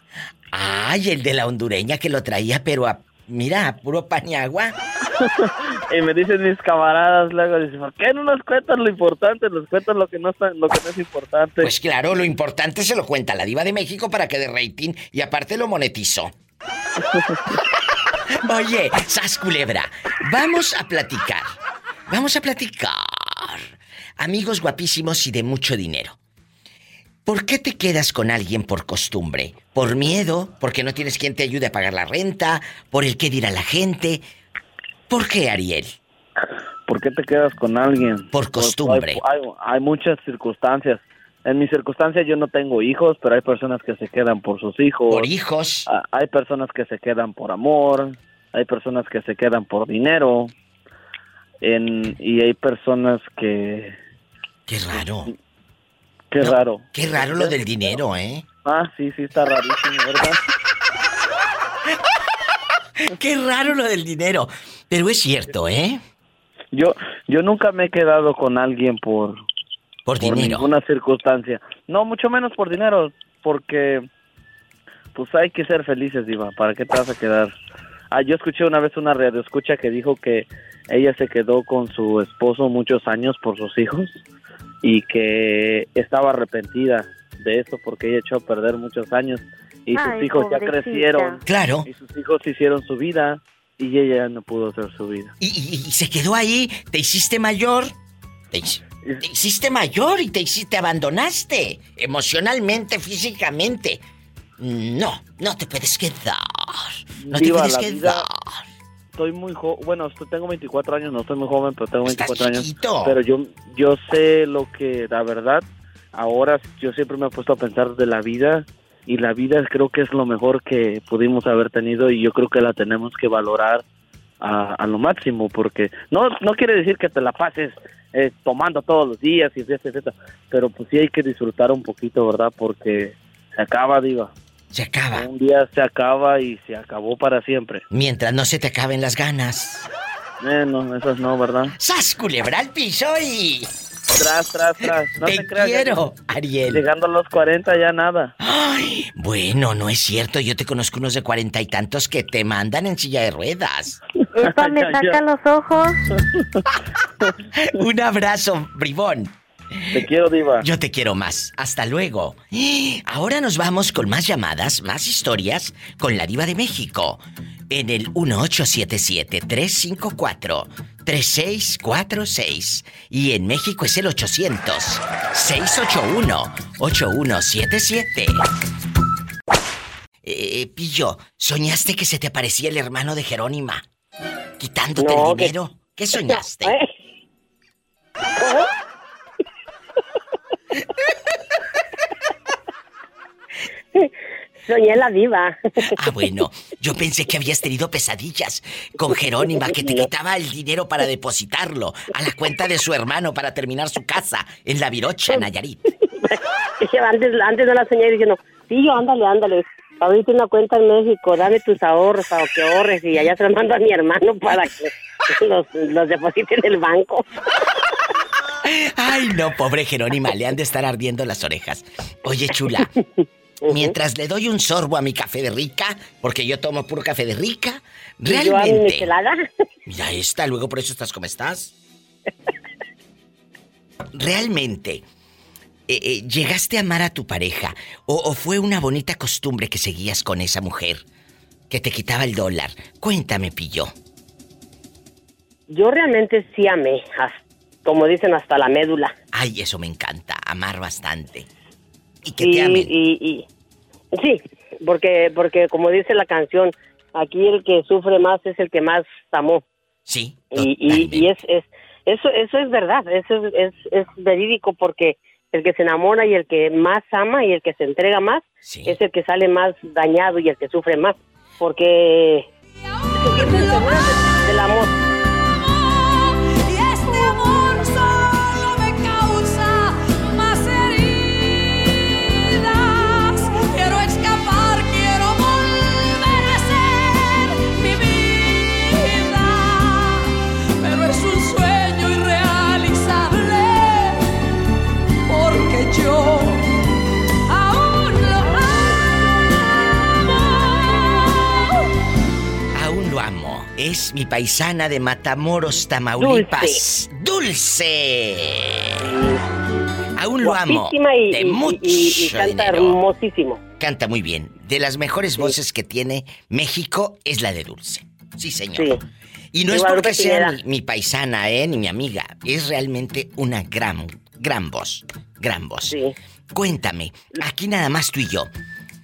Ay, el de la hondureña que lo traía, pero a, mira, a puro pañagua. Y me dicen mis camaradas luego, dicen, ¿por qué no nos cuentan lo importante? Nos cuentan lo que no, está, lo que no es importante. Pues claro, lo importante se lo cuenta la diva de México para que de rating y aparte lo monetizó. Oye, Sas Culebra, vamos a platicar. Vamos a platicar. Amigos guapísimos y de mucho dinero. ¿Por qué te quedas con alguien por costumbre? ¿Por miedo? ¿Porque no tienes quien te ayude a pagar la renta? ¿Por el qué dirá la gente? ¿Por qué, Ariel? ¿Por qué te quedas con alguien? Por costumbre. Hay, hay- hay muchas circunstancias. En mis circunstancias yo no tengo hijos, pero hay personas que se quedan por sus hijos. Por hijos. Ah, Hay personas que se quedan por amor. Hay personas que se quedan por dinero. En, y hay personas que... Qué raro. Qué raro. Qué raro lo del dinero, ¿eh? Ah, sí, sí, está rarísimo, ¿verdad? Qué raro lo del dinero. Pero es cierto, ¿eh? Yo, yo nunca me he quedado con alguien por... Por dinero. ninguna circunstancia. No, mucho menos por dinero, porque pues hay que ser felices, Diva. ¿Para qué te vas a quedar? Ah, yo escuché una vez una radio escucha que dijo que ella se quedó con su esposo muchos años por sus hijos y que estaba arrepentida de eso porque ella echó a perder muchos años y sus Ay, hijos ya crecieron. Claro. Y sus hijos hicieron su vida y ella ya no pudo hacer su vida. Y, y- y se quedó ahí, te hiciste mayor. Te, hic- te hiciste mayor y te hiciste, te abandonaste. Emocionalmente, físicamente. No, no te puedes quedar. No te puedes la quedar. vida- Estoy muy joven, bueno, estoy- tengo 24 años, no estoy muy joven, pero tengo Estás 24 años. Pero yo, yo sé lo que, la verdad, ahora yo siempre me he puesto a pensar de la vida y la vida creo que es lo mejor que pudimos haber tenido y yo creo que la tenemos que valorar a, a lo máximo porque no no quiere decir que te la pases eh, tomando todos los días y etcétera, etcétera, pero pues sí hay que disfrutar un poquito, ¿verdad? Porque se acaba, diva. Se acaba. Un día se acaba y se acabó para siempre. Mientras no se te acaben las ganas. Eh, no, esas no, ¿verdad? ¡Sas, culebra al piso y... Tras, tras, tras. No Te te creas, ya- quiero, Ariel. Llegando a los 40 ya nada. Ay, bueno, no es cierto. Yo te conozco unos de cuarenta y tantos que te mandan en silla de ruedas. Epa, me saca los ojos. Un abrazo, bribón. Te quiero, Diva. Yo te quiero más. Hasta luego. Ahora nos vamos con más llamadas, más historias con la Diva de México. En el 1877-354-3646. Y en México es el 800-681-8177. Eh, Pillo, ¿soñaste que se te aparecía el hermano de Jerónima? Quitándote No, el que- dinero. ¿Qué soñaste? Soñé la diva. Ah, bueno, yo pensé que habías tenido pesadillas con Jerónima que te quitaba el dinero para depositarlo a la cuenta de su hermano para terminar su casa en la Virocha, Nayarit. Dije, antes, antes no la soñé diciendo, sí, yo ándale, ándale. Ahorita una cuenta en México, dame tus ahorros para que ahorres y allá se los mando a mi hermano para que los, los deposite en el banco. Ay, no, pobre Jerónima, le han de estar ardiendo las orejas. Oye, chula, mientras le doy un sorbo a mi café de rica, porque yo tomo puro café de rica, Y yo a mi realmente... michelada. Mira esta, luego por eso estás como estás. Realmente, eh, eh, ¿llegaste a amar a tu pareja? O, o fue una bonita costumbre que seguías con esa mujer? Que te quitaba el dólar. Cuéntame, Pillo. Yo realmente sí amé, como dicen, hasta la médula. Ay, eso me encanta, amar bastante. Y que y, te amen. y- y- sí, porque, porque como dice la canción, aquí el que sufre más es el que más amó. Sí. Y, y, y es, es, eso, eso es verdad, eso es, es, es verídico porque el que se enamora y el que más ama y el que se entrega más es el que sale más dañado y el que sufre más. Porque del amor. Es mi paisana de Matamoros, Tamaulipas. ¡Dulce! Aún lo amo. Y, de mucho y- y canta dinero. hermosísimo. Canta muy bien. De las mejores voces que tiene México es la de Dulce. Sí, señor. Sí. Y no es porque sea mi, mi paisana, ¿eh? Ni mi amiga. Es realmente una gran, gran voz. Gran voz. Cuéntame, aquí nada más tú y yo.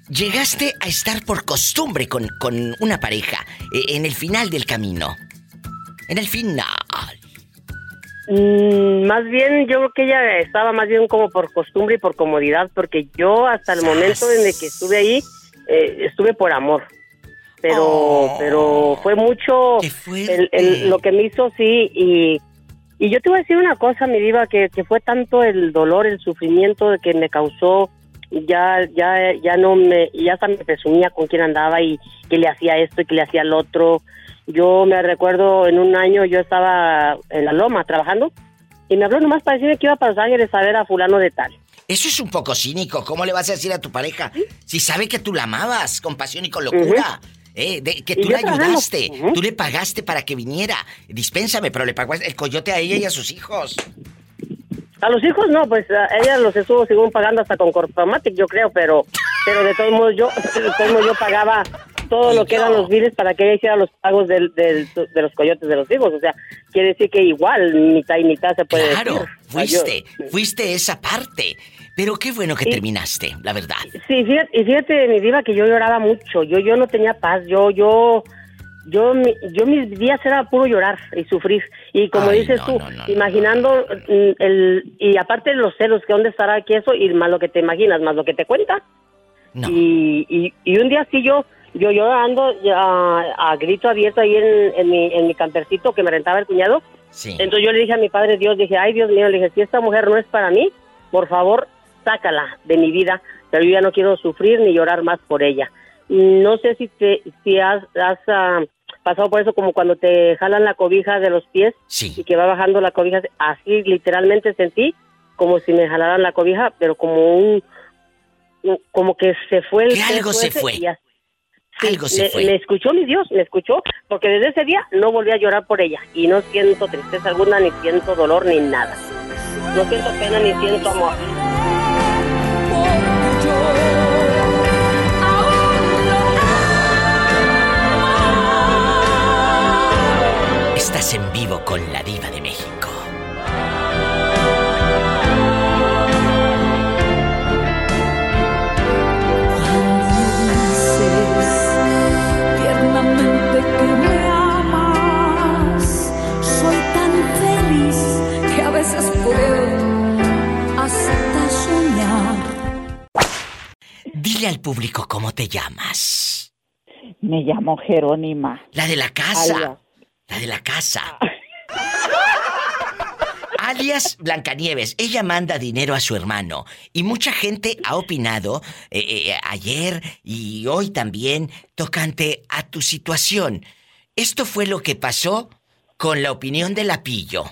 Llegaste a estar por costumbre con, con una pareja eh, en el final del camino. En el final. Mm, más bien, yo creo que ella estaba más bien como por costumbre y por comodidad, porque yo hasta el momento en el que estuve ahí, eh, estuve por amor. Pero, Oh. pero fue mucho el- el- lo que me hizo, sí, y, y yo te voy a decir una cosa, mi diva, que, que fue tanto el dolor, el sufrimiento que me causó, ya, ya, ya no me, ya hasta me presumía con quién andaba y que le hacía esto y que le hacía lo otro. Yo me recuerdo en un año yo estaba en la loma trabajando y me habló nomás para decirme que iba para Los Ángeles a ver a fulano de tal. Eso es un poco cínico. ¿Cómo le vas a decir a tu pareja si sabe que tú la amabas con pasión y con locura? Eh, de- que tú trabajando. ayudaste, tú le pagaste para que viniera. Dispénsame, pero le pagó el coyote a ella y a sus hijos. A los hijos no, pues a ella los estuvo según pagando hasta con Corpomatic, yo creo, pero pero de todos modos yo de todos modos yo pagaba todo lo que eran los biles para que ella hiciera los pagos del, del- de los coyotes de los hijos, o sea, quiere decir que igual mitad y mitad se puede Claro, decir. Fuiste, yo- fuiste esa parte. Pero qué bueno que terminaste, la verdad. Sí, fíjate, y fíjate, mi diva, que yo lloraba mucho. Yo yo no tenía paz. Yo yo yo mi- yo mis días era puro llorar y sufrir. Y como Ay, dices no, tú, no, no, imaginando el y aparte los celos, que dónde estará aquí eso y más lo que te imaginas, más lo que te cuenta. Y, y, y un día sí yo yo llorando ya, a grito abierto ahí en, en mi en mi campercito que me rentaba el cuñado. Sí. Entonces yo le dije a mi padre Dios, dije, ay Dios mío, le dije, si esta mujer no es para mí, por favor, sácala de mi vida, pero yo ya no quiero sufrir ni llorar más por ella. No sé si te, si has, has ah, pasado por eso como cuando te jalan la cobija de los pies y que va bajando la cobija, así literalmente sentí como si me jalaran la cobija, pero como un, como que se fue el Que algo se fue. y así. Sí, Algo se me, fue. me escuchó mi Dios, me escuchó, porque desde ese día no volví a llorar por ella y no siento tristeza alguna, ni siento dolor, ni nada. No siento pena, ni siento amor. Estás en vivo con la diva de México. tiernamente que me amas. Soy tan feliz que a veces puedo hasta soñar. Dile al público cómo te llamas. Me llamo Jerónima. La de la casa. Alias. La de la casa. Alias Blancanieves, ella manda dinero a su hermano y mucha gente ha opinado eh, eh, ayer y hoy también tocante a tu situación. Esto fue lo que pasó con la opinión de la Pillo.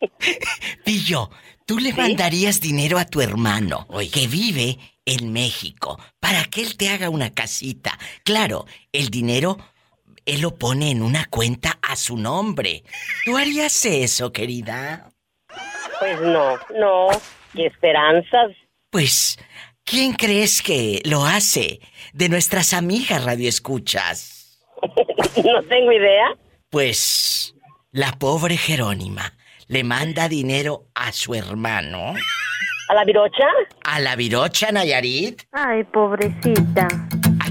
Pillo, ¿tú le mandarías dinero a tu hermano que vive en México para que él te haga una casita? Claro, el dinero él lo pone en una cuenta a su nombre. ¿Tú harías eso, querida? Pues no, no, qué esperanzas. Pues, ¿quién crees que lo hace? De nuestras amigas radioescuchas. no tengo idea. Pues, la pobre Jerónima le manda dinero a su hermano. ¿A la virocha? ¿A la virocha, Nayarit? Ay, pobrecita.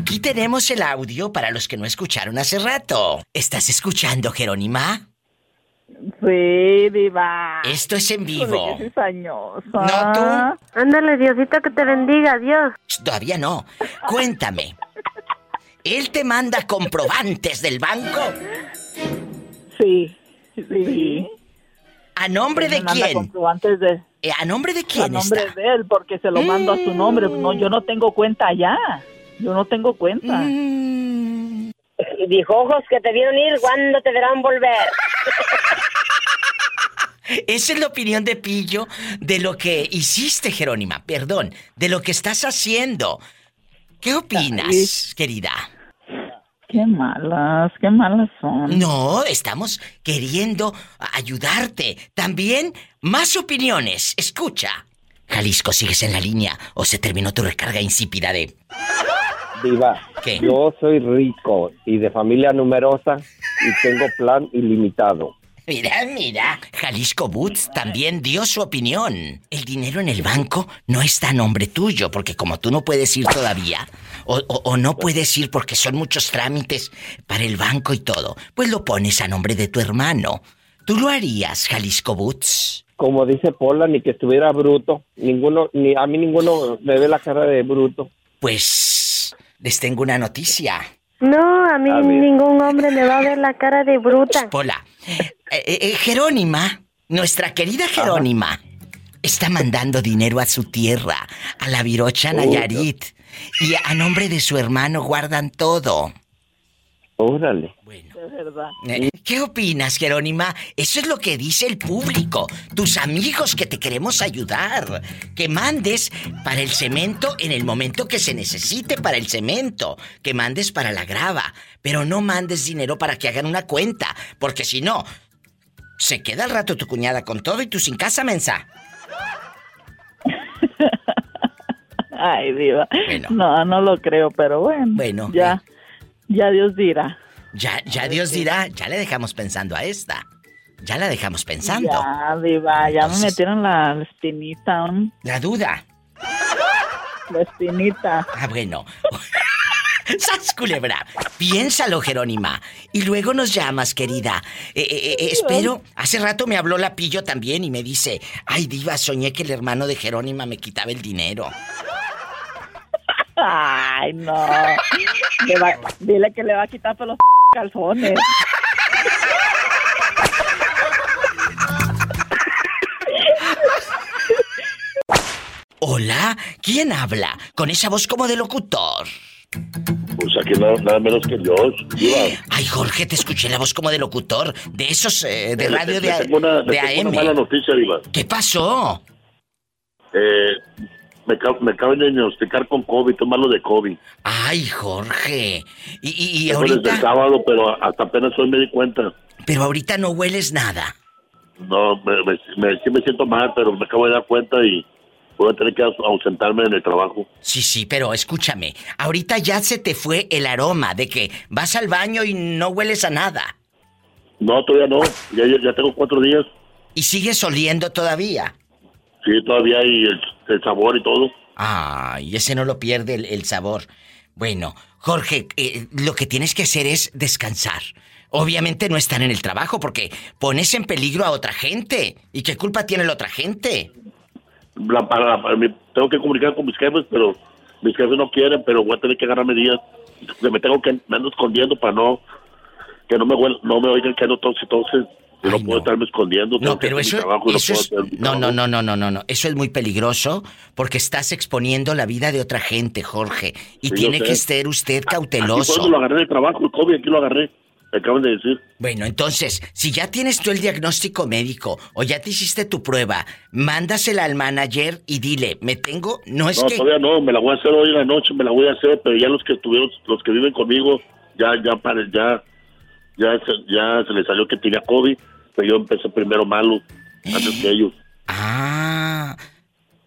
Aquí tenemos el audio para los que no escucharon hace rato. ¿Estás escuchando, Jerónima? Sí, diva. Esto es en vivo. No, tú. Ándale, Diosito, que te bendiga, Dios. Todavía no. Cuéntame. ¿Él te manda comprobantes del banco? Sí, sí. ¿A nombre de quién? comprobantes de... Eh, ¿A nombre de quién a nombre está? de él, porque se lo mando a su nombre. No, yo no tengo cuenta allá. Yo no tengo cuenta. Dijo ojos que te vieron ir, ¿cuándo te verán volver? Esa es la opinión de Pillo de lo que hiciste, Jerónima. Perdón, de lo que estás haciendo. ¿Qué opinas, querida? qué malas, qué malas son. No, estamos queriendo ayudarte. También más opiniones. Escucha. Jalisco, ¿sigues en la línea o se terminó tu recarga insípida de... Diva, ¿Qué? yo soy rico y de familia numerosa y tengo plan ilimitado. Mira, mira. Jalisco Boots también dio su opinión. El dinero en el banco no está a nombre tuyo, porque como tú no puedes ir todavía, o, o- o no puedes ir porque son muchos trámites para el banco y todo, pues lo pones a nombre de tu hermano. ¿Tú lo harías, Jalisco Boots? Como dice Pola, ni que estuviera bruto. Ninguno, ni a mí ninguno me ve la cara de bruto. Pues les tengo una noticia. No, a mí ningún hombre me va a ver la cara de bruta. Pola, eh, eh, eh, Jerónima, nuestra querida Jerónima, está mandando dinero a su tierra, a la Virocha Uy, Nayarit. Y a nombre de su hermano guardan todo. Órale. De verdad. Eh, ¿Qué opinas, Jerónima? Eso es lo que dice el público. Tus amigos que te queremos ayudar. Que mandes para el cemento en el momento que se necesite para el cemento. Que mandes para la grava. Pero no mandes dinero para que hagan una cuenta. Porque si no, se queda al rato tu cuñada con todo y tú sin casa, mensa. Ay, diva. No, no lo creo, pero bueno. Bueno. Ya, ya Dios dirá. Ya, ya Dios dirá, ya le dejamos pensando a esta. Ya la dejamos pensando. Ya, diva, ya me metieron la, espinita. La duda. La espinita. Ah, bueno. ¡Sas, culebra! Piénsalo, Jerónima. Y luego nos llamas, querida. Eh, eh, eh, espero. Hace rato me habló la pillo también y me dice: Ay, Diva, soñé que el hermano de Jerónima me quitaba el dinero. Ay, no. Le va- dile que le va a quitar por los calzones. Hola, ¿quién habla? Con esa voz como de locutor. Pues aquí nada, nada menos que Dios. Ay, Jorge, te escuché la voz como de locutor. De esos eh, de Le- radio le de, tengo una, le de tengo AM. una mala noticia, Diva. ¿Qué pasó? Eh, me, me acaban de diagnosticar con COVID, estoy malo de COVID. Ay, Jorge. Y, y- y Eso desde el ahorita. sábado, pero hasta apenas hoy me di cuenta. Pero ahorita no hueles nada. No, me, me- me- sí me siento mal, pero me acabo de dar cuenta y voy a tener que aus- ausentarme en el trabajo. Sí, sí, pero escúchame. Ahorita ya se te fue el aroma de que vas al baño y no hueles a nada. No, todavía no. Ya, ya tengo cuatro días. Y sigues oliendo todavía. Sí, todavía y el, el sabor y todo. Ay, ese no lo pierde el, el sabor. Bueno, Jorge, eh, lo que tienes que hacer es descansar. Obviamente no estar en el trabajo porque pones en peligro a otra gente. ¿Y qué culpa tiene la otra gente? La- para, para mí, tengo que comunicar con mis jefes, pero mis jefes no quieren, pero voy a tener que agarrar medidas. Me tengo que me ando escondiendo para no que no me no me oigan que ando tos y Yo no puedo estarme escondiendo. No, pero eso, trabajo no es... No, no, no, no, no, no, no. Eso es muy peligroso porque estás exponiendo la vida de otra gente, Jorge. Y Sí, tiene que ser usted Aquí fue cauteloso. lo agarré de trabajo, el COVID, aquí lo agarré. Me acaban de decir. Bueno, entonces, si ya tienes tú el diagnóstico médico o ya te hiciste tu prueba, mándasela al manager y dile, me tengo, no es no, que... todavía no, me la voy a hacer hoy en la noche, me la voy a hacer, pero ya los que estuvieron, los que viven conmigo, ya, ya, ya, ya, se, ya se les salió que tenía COVID, pero yo empecé primero malo, antes que ellos. Ah,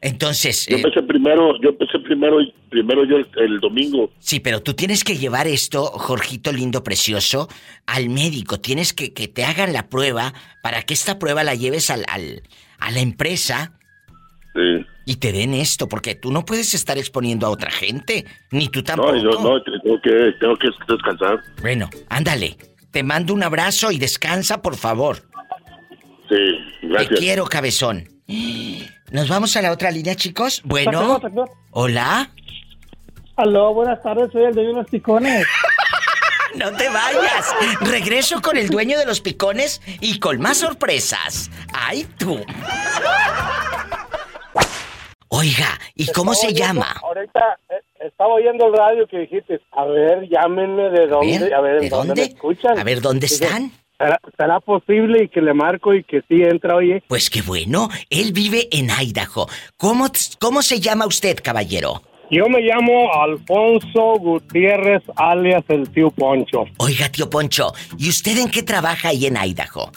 entonces... Yo eh, empecé primero, yo empecé primero, primero yo el, el domingo. Sí, pero tú tienes que llevar esto, Jorgito lindo, precioso, al médico. Tienes que que te hagan la prueba para que esta prueba la lleves al, al- a la empresa Sí. y te den esto, porque tú no puedes estar exponiendo a otra gente, ni tú No, tampoco. y yo, no, tengo que, tengo que descansar. Bueno, ándale. Te mando un abrazo y descansa, por favor. Sí, Te gracias. quiero, cabezón. Nos vamos a la otra línea, chicos. Bueno. Hola. Aló, buenas tardes, soy el dueño de los picones. No te vayas. Regreso con el dueño de los picones y con más sorpresas. ¡Ay, tú! Oiga, ¿y cómo se llama? Ahorita eh, estaba oyendo el radio que dijiste, a ver, llámenme de dónde, a ver, ¿de ¿en dónde, dónde? me escuchan. A ver, ¿dónde están? ¿será, será posible y que le marco y que sí entra, oye? Pues qué bueno, él vive en Idaho. ¿Cómo, cómo se llama usted, caballero? Yo me llamo Alfonso Gutiérrez, alias el tío Poncho. Oiga, tío Poncho, ¿y usted en qué trabaja ahí en Idaho?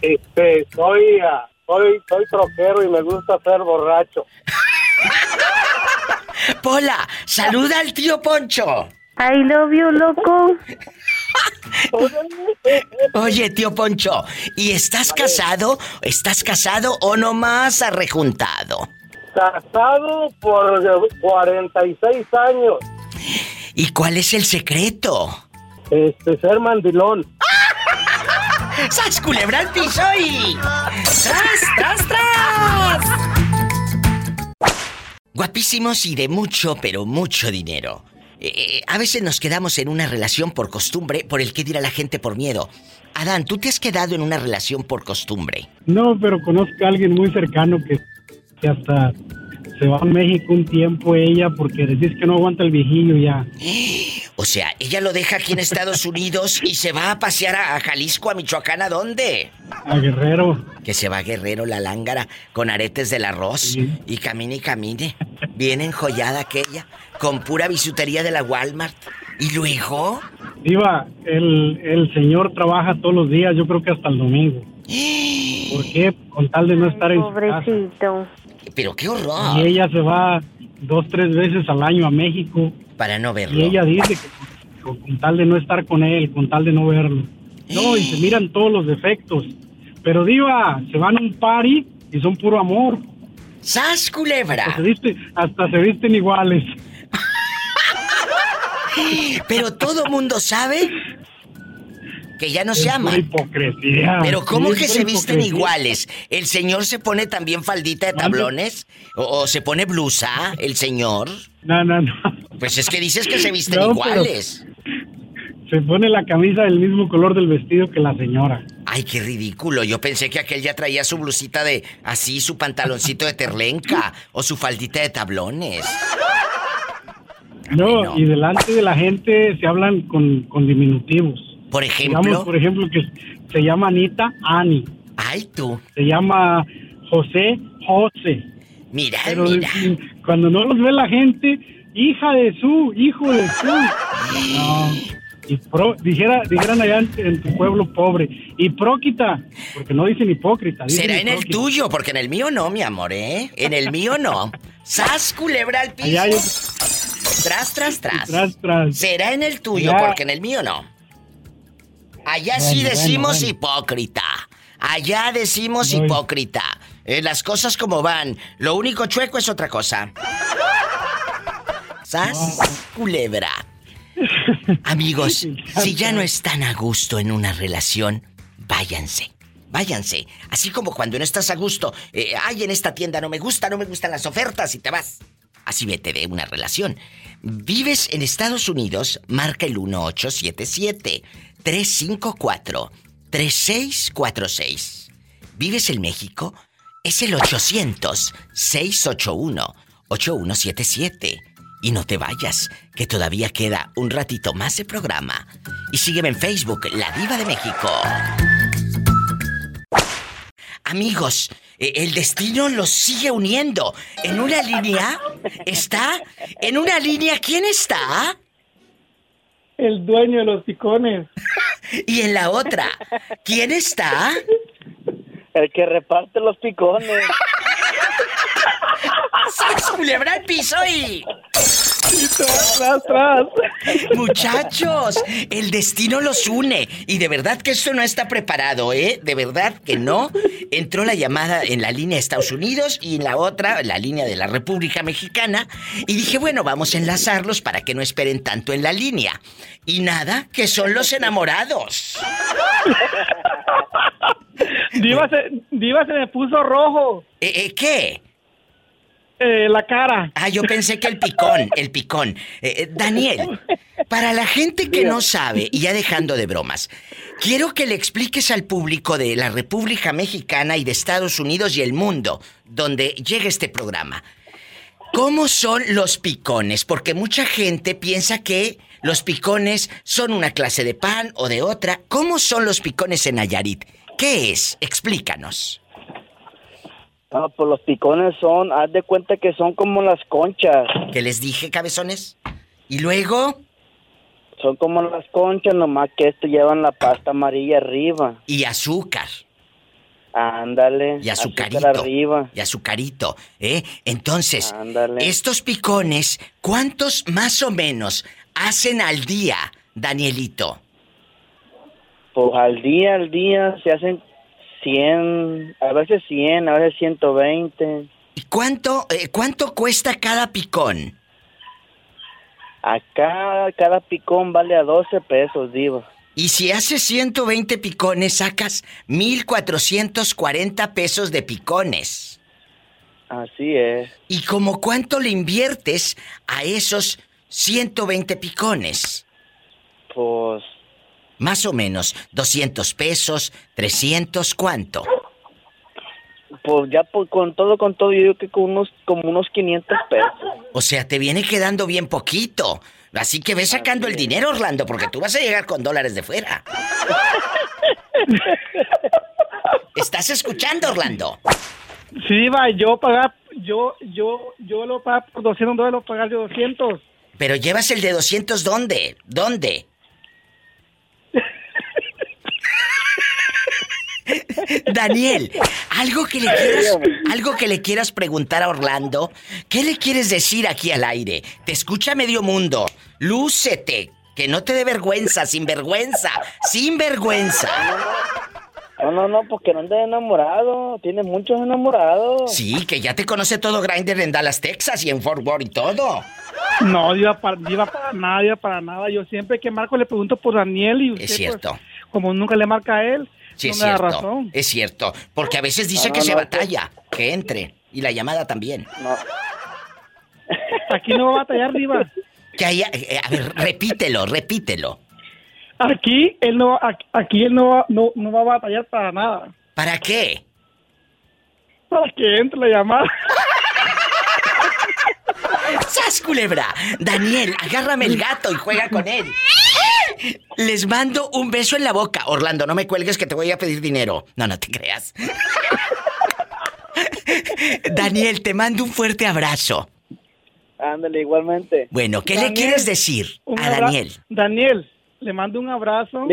Este, soy, ah, soy, soy troquero y me gusta ser borracho. Pola, saluda al tío Poncho. I love you, loco. Oye, tío Poncho, ¿y estás casado? ¿Estás casado o nomás arrejuntado? Casado por 46 años. ¿Y cuál es el secreto? Este, ser mandilón. ¡Sas culebra al piso y... ¡Tras, tras, tras! Guapísimos y de mucho, pero mucho dinero. Eh, eh, a veces nos quedamos en una relación por costumbre, por el que dirá la gente por miedo. Adán, ¿tú te has quedado en una relación por costumbre? No, pero conozco a alguien muy cercano que, que hasta se va a México un tiempo ella porque decís que no aguanta el viejillo ya. O sea, ella lo deja aquí en Estados Unidos y se va a pasear a, a Jalisco, a Michoacán, ¿a dónde? A Guerrero. Que se va a Guerrero, la lángara, con aretes del arroz. Y camine y camine. Bien enjollada aquella, con pura bisutería de la Walmart. ¿Y luego? Iba, el, el señor trabaja todos los días, yo creo que hasta el domingo. ¿Por qué? Con tal de no estar en su casa. Pero qué horror. Y ella se va dos, tres veces al año a México. Para no verlo. Y ella dice que con, con tal de no estar con él, con tal de no verlo. No, y se miran todos los defectos. Pero diva, se van a un party y son puro amor. ¡Sas, culebra! Hasta se, visten, hasta se visten iguales. Pero todo mundo sabe que ya no se Es aman. pura hipocresía. Pero ¿cómo que se visten iguales? ¿El señor se pone también faldita de tablones? ¿O, o se pone blusa, el señor? No, no, no. Pues es que dices que se visten No, iguales. Se pone la camisa del mismo color del vestido que la señora. Ay, qué ridículo. Yo pensé que aquel ya traía su blusita de así, su pantaloncito de terlenca o su faldita de tablones. No, y delante de la gente se hablan con, con diminutivos. Por ejemplo. Digamos, por ejemplo, que se llama Anita Ani. Ay, tú. Se llama José José. Mira, Pero mira. cuando no los ve la gente, hija de su, hijo de su. No. Y pro, dijera, dijeran allá en, en tu pueblo pobre. Y próquita, porque no dicen hipócrita. dicen Será en el tuyo, porque en el mío no, mi amor, ¿eh? En el mío no. ¡Sas, culebra al piso! Allá yo- Tras, tras, tras. Tras, tras. Será en el tuyo, porque en el mío no. Allá sí decimos bueno, bueno. hipócrita. Allá decimos hipócrita. Eh, las cosas como van. Lo único chueco es otra cosa. ¿Sas? Culebra. Amigos, si ya no están a gusto en una relación, váyanse. Váyanse. Así como cuando no estás a gusto, eh, ay, en esta tienda no me gusta, no me gustan las ofertas y te vas. Así vete de una relación. Vives en Estados Unidos, marca el 1877-354-3646. ¿Vives en México? Es el 800-681-8177. Y no te vayas, que todavía queda un ratito más de programa. Y sígueme en Facebook, La Diva de México. Amigos, eh, el destino los sigue uniendo. En una línea está. En una línea, ¿quién está? El dueño de los picones. Y en la otra, ¿quién está? El que reparte los picones. ¡Sas, culebra al piso y... Tras, tras, tras. Muchachos, el destino los une. Y de verdad que esto no está preparado, ¿eh? De verdad que no. Entró la llamada en la línea de Estados Unidos y en la otra, la línea de la República Mexicana. Y dije, bueno, vamos a enlazarlos para que no esperen tanto en la línea. Y nada, que son los enamorados. Diva se, Diva se me puso rojo. ¿Eh, eh, qué? Eh, la cara. Ah, yo pensé que el picón, el picón. Eh, eh, Daniel, para la gente que no sabe, y ya dejando de bromas, quiero que le expliques al público de la República Mexicana y de Estados Unidos y el mundo, donde llega este programa. ¿Cómo son los picones? Porque mucha gente piensa que los picones son una clase de pan o de otra. ¿Cómo son los picones en Nayarit? ¿Qué es? Explícanos. No, pues los picones son, haz de cuenta que son como las conchas. ¿Qué les dije, cabezones? ¿Y luego? Son como las conchas, nomás que esto llevan la pasta amarilla arriba. Y azúcar. Ándale. Y azúcar azucarito. arriba. Y azucarito, ¿eh? Entonces, Ándale. estos picones, ¿cuántos más o menos hacen al día, Danielito? Pues al día, al día se hacen 100, a veces 100, a veces 120. ¿Y cuánto, eh, cuánto cuesta cada picón? Acá cada picón vale a 12 pesos, digo. Y si haces 120 picones, sacas 1,440 pesos de picones. Así es. ¿Y como cuánto le inviertes a esos 120 picones? Pues Más o menos, 200 pesos, 300, ¿cuánto? Pues ya pues, con todo, con todo, yo digo que con unos, como unos 500 pesos. O sea, te viene quedando bien poquito. Así que ve sacando el dinero, Orlando, porque tú vas a llegar con dólares de fuera. ¿Estás escuchando, Orlando? Sí, va, yo pagar, yo, yo, yo lo pago por 200 dólares, lo pagar yo 200. Pero llevas el de 200, ¿dónde? ¿Dónde? Daniel, algo que le quieras, algo que le quieras preguntar a Orlando, ¿qué le quieres decir aquí al aire? Te escucha medio mundo. Lúcete, que no te dé vergüenza, sin vergüenza, sin vergüenza. No, no, no, porque no anda enamorado. Tiene muchos enamorados. Sí, que ya te conoce todo Grindr en Dallas, Texas y en Fort Worth y todo. No, iba para, iba para nada, iba para nada. Yo siempre que marco le pregunto por Daniel y usted, Es cierto. pues, como nunca le marca a él, Sí, no es cierto. razón. Es cierto. Porque a veces dice No, que no, se no, batalla. Que entre. Y la llamada también. Aquí no va a batallar, Diva. Que haya, eh, a ver, repítelo, repítelo. Aquí él no, aquí- aquí él no, va- no, no va a batallar para nada. ¿Para qué? Para que entre la llamada. ¡Sas, culebra! Daniel, agárrame el gato y juega con él. Les mando un beso en la boca. Orlando, no me cuelgues que te voy a pedir dinero. No, no te creas. Daniel, te mando un fuerte abrazo. Ándale, igualmente. Bueno, ¿qué le quieres decir a Daniel? Daniel, le mando un abrazo.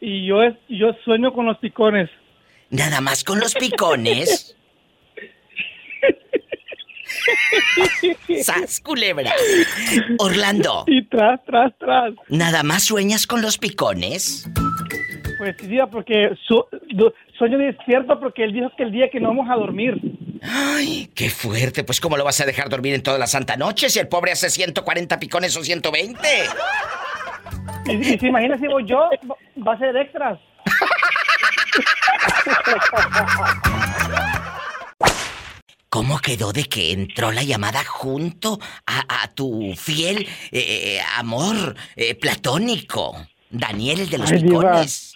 Y yo, es- yo sueño con los picones. Nada más con los picones. ¡Sas, culebra! Orlando, Y tras, tras, tras. ¿nada más sueñas con los picones? Pues sí, porque su- sueño despierto porque él dijo que el día que no vamos a dormir. ¡Ay, qué fuerte! Pues ¿cómo lo vas a dejar dormir en toda la santa noche si el pobre hace 140 picones o 120? Y, y se imagina si voy yo, va a ser extras. ¿Cómo quedó de que entró la llamada junto a, a tu fiel eh, eh, amor eh, platónico? Daniel, el de los Ay, Diva. picones.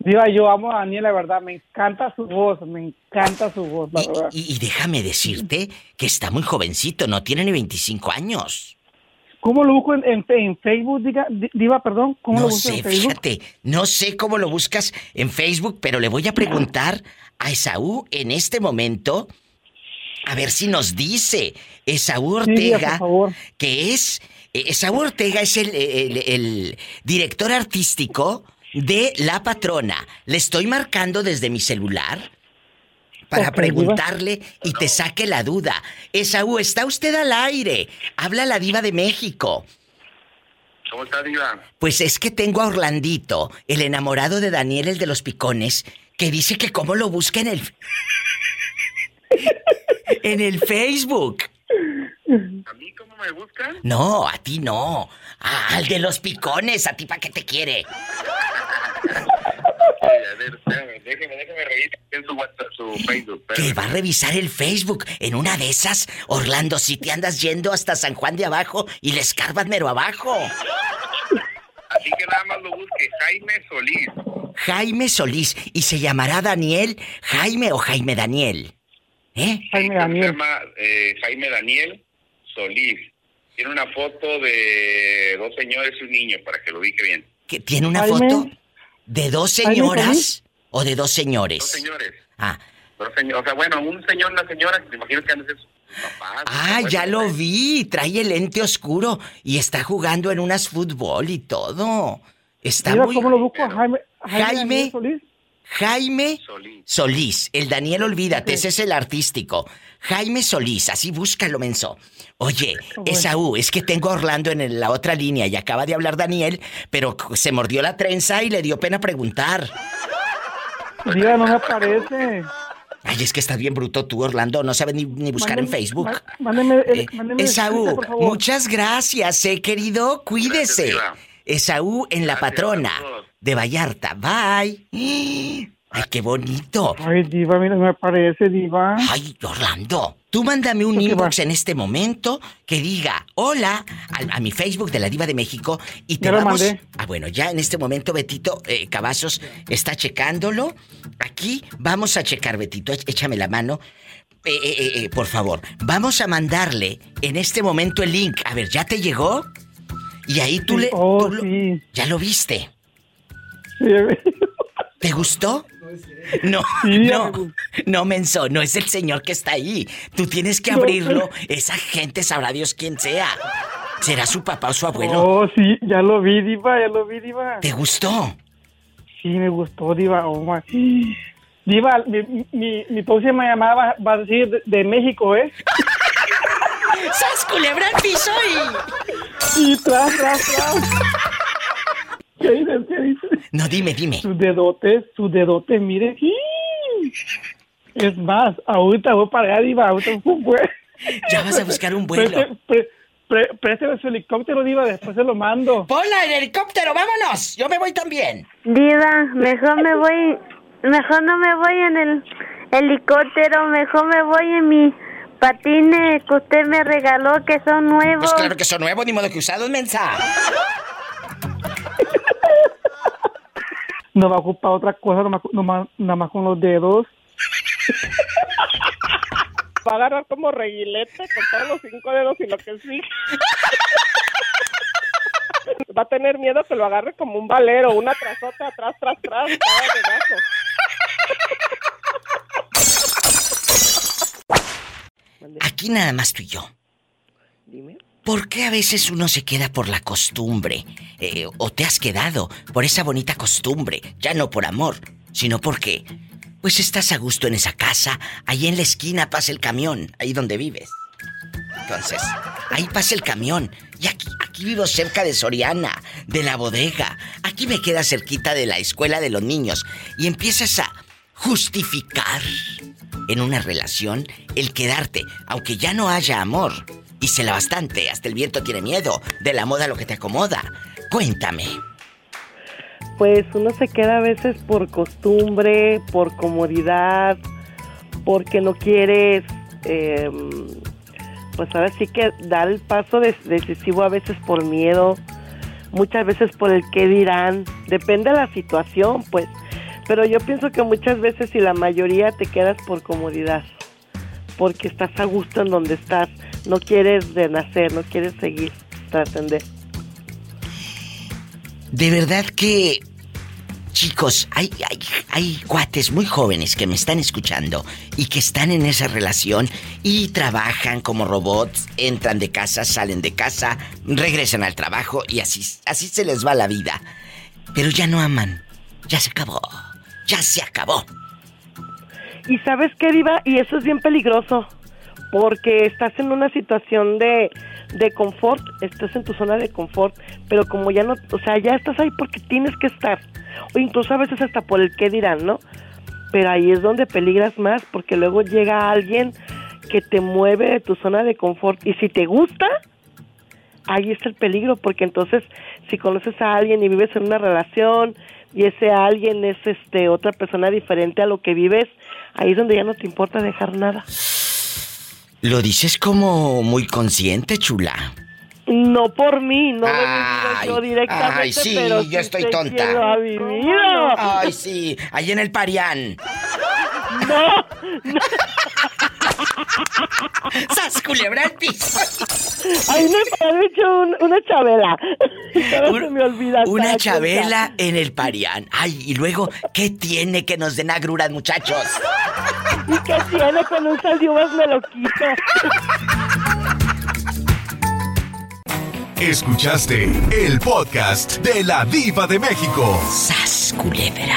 Diva, yo amo a Daniel, la verdad. Me encanta su voz, me encanta su voz, la verdad. Y, y déjame decirte que está muy jovencito, no tiene ni 25 años. ¿Cómo lo busco en, en- en Facebook, diga, Di- Diva, perdón? ¿Cómo lo No busco sé, en Facebook? fíjate, no sé cómo lo buscas en Facebook, pero le voy a preguntar a Esaú en este momento a ver si nos dice Esaú Ortega, por favor. que es eh, Esaú Ortega es el, el- el director artístico de La Patrona. Le estoy marcando desde mi celular para preguntarle y te saque la duda. Esaú, ¿está usted al aire? Habla la diva de México. ¿Cómo está, Diva? Pues es que tengo a Orlandito, el enamorado de Daniel, el de los picones, que dice que cómo lo busca en el... en el Facebook. ¿A mí cómo me buscan? No, a ti no. Ah, al de los picones, a ti para qué te quiere. A ver, espérame, déjeme, déjeme revisar en su WhatsApp, su Facebook. Que va a revisar el Facebook. En una de esas, Orlando, si te andas yendo hasta San Juan de abajo y le escarbas mero abajo. Así que nada más lo busque, Jaime Solís. Jaime Solís. ¿Y se llamará Daniel, Jaime o Jaime Daniel? ¿Eh? Jaime Se llama eh, Jaime Daniel Solís. Tiene una foto de dos señores y un niño, para que lo ubique bien. que tiene una Jaime. foto de dos Jaime señoras o de dos señores. Dos señores. Ah, Pero señor, o sea, bueno, un señor, una señora, que me imagino que han de papás. Ah, ya lo pues, vi. Trae el lente oscuro y está jugando en unas fútbol y todo. Está Mira muy... cómo lo busco a Jaime. Jaime Daniel Solís. Jaime Solís. El Daniel, olvídate, ese es el artístico. Jaime Solís, así búscalo, menso. Oye, Esaú, es que tengo a Orlando en la otra línea y acaba de hablar Daniel, pero se mordió la trenza y le dio pena preguntar. Mira, no me aparece. Ay, es que estás bien bruto tú, Orlando, no sabes ni, ni buscar en Facebook. má- Mándeme, el, Eh, mándeme Esaú, escrito, por favor. muchas gracias, eh, querido. Cuídese. Esaú en La Patrona de Vallarta. Bye. Ay, qué bonito. Ay, Diva, mira, me aparece, Diva. Ay, Orlando, tú mándame un inbox en este momento que diga hola a, a mi Facebook de la Diva de México y te Ya lo vamos. mandé. Ah, bueno, ya en este momento Betito eh, Cavazos está checándolo. Aquí vamos a checar, Betito, éch- échame la mano. Eh, eh, eh, por favor, vamos a mandarle en este momento el link. A ver, ¿ya te llegó? Y ahí tú le. Oh, tú lo- ¿Ya lo viste? ¿Te gustó? No, no, no, menso, no es el señor que está ahí. Tú tienes que abrirlo. Esa gente sabrá Dios quién sea. ¿Será su papá o su abuelo? Oh, sí, ya lo vi, Diva, ya lo vi, Diva. ¿Te gustó? Sí, me gustó, Diva. Oh, my. Diva, mi, mi, mi próxima llamada va, va a decir de, de México, ¿eh? ¡Sas, culebra al piso y... Y tras, tras, tras. ¿Qué dices? ¿Qué dices? No, dime, dime. Sus dedotes, sus dedotes, mire. Es más, ahorita voy para allá, Diva, ahorita fue. Ya vas a buscar un vuelo. Présteme su helicóptero, Diva, después se lo mando. ¡Hola, el helicóptero! ¡Vámonos! Yo me voy también. Diva, mejor me voy, mejor no me voy en el helicóptero, mejor me voy en mi patines que usted me regaló que son nuevos. Pues claro que son nuevos, ni modo que usados, mensa. No va a ocupar otra cosa, nomás, nomás- nada más con los dedos. Va a agarrar como reguilete con todos los cinco dedos y lo que sí. Va a tener miedo que lo agarre como un valero, una tras otra, atrás, tras, tras, cada. Aquí nada más tú y yo. ¿Por qué a veces uno se queda por la costumbre? Eh, ¿O te has quedado por esa bonita costumbre? Ya no por amor, sino porque... Pues estás a gusto en esa casa, ahí en la esquina pasa el camión, ahí donde vives. Entonces, ahí pasa el camión. Y aquí, aquí vivo cerca de Soriana, de la bodega. Aquí me queda cerquita de la escuela de los niños. Y empiezas a justificar en una relación el quedarte, aunque ya no haya amor. Y se la bastante, hasta el viento tiene miedo de la moda lo que te acomoda. Cuéntame. Pues uno se queda a veces por costumbre, por comodidad, porque no quieres, eh, pues ahora sí que dar el paso de- decisivo a veces por miedo, muchas veces por el qué dirán, depende de la situación, pues. Pero yo pienso que muchas veces y la mayoría te quedas por comodidad, porque estás a gusto en donde estás, no quieres renacer, no quieres seguir, trascender. De verdad que... Chicos, hay, hay, hay cuates muy jóvenes que me están escuchando y que están en esa relación y trabajan como robots, entran de casa, salen de casa, regresan al trabajo y así, así se les va la vida. Pero ya no aman. Ya se acabó. Ya se acabó. Y sabes qué, Diva, y eso es bien peligroso, porque estás en una situación de, de confort, estás en tu zona de confort, pero como ya no, o sea, ya estás ahí porque tienes que estar, o incluso a veces hasta por el qué dirán, ¿no? Pero ahí es donde peligras más, porque luego llega alguien que te mueve de tu zona de confort, y si te gusta, ahí está el peligro, porque entonces si conoces a alguien y vives en una relación y ese alguien es este otra persona diferente a lo que vives, ahí es donde ya no te importa dejar nada. Lo dices como muy consciente, chula. No por mí, no lo he vivido yo directamente, Ay, sí, pero yo estoy tonta. quién lo ha vivido. Ay, sí, ahí en el Parián. No, no. ¡Sas, culebra al piso! Ahí me parece hecho un- una chabela. Se me olvida. Una chabela en el parián. Ay, y luego, ¿qué tiene que nos den agruras, muchachos? ¿Y qué tiene con un sal de uvas me lo quito? Escuchaste el podcast de la Diva de México. ¡Sas, culebra!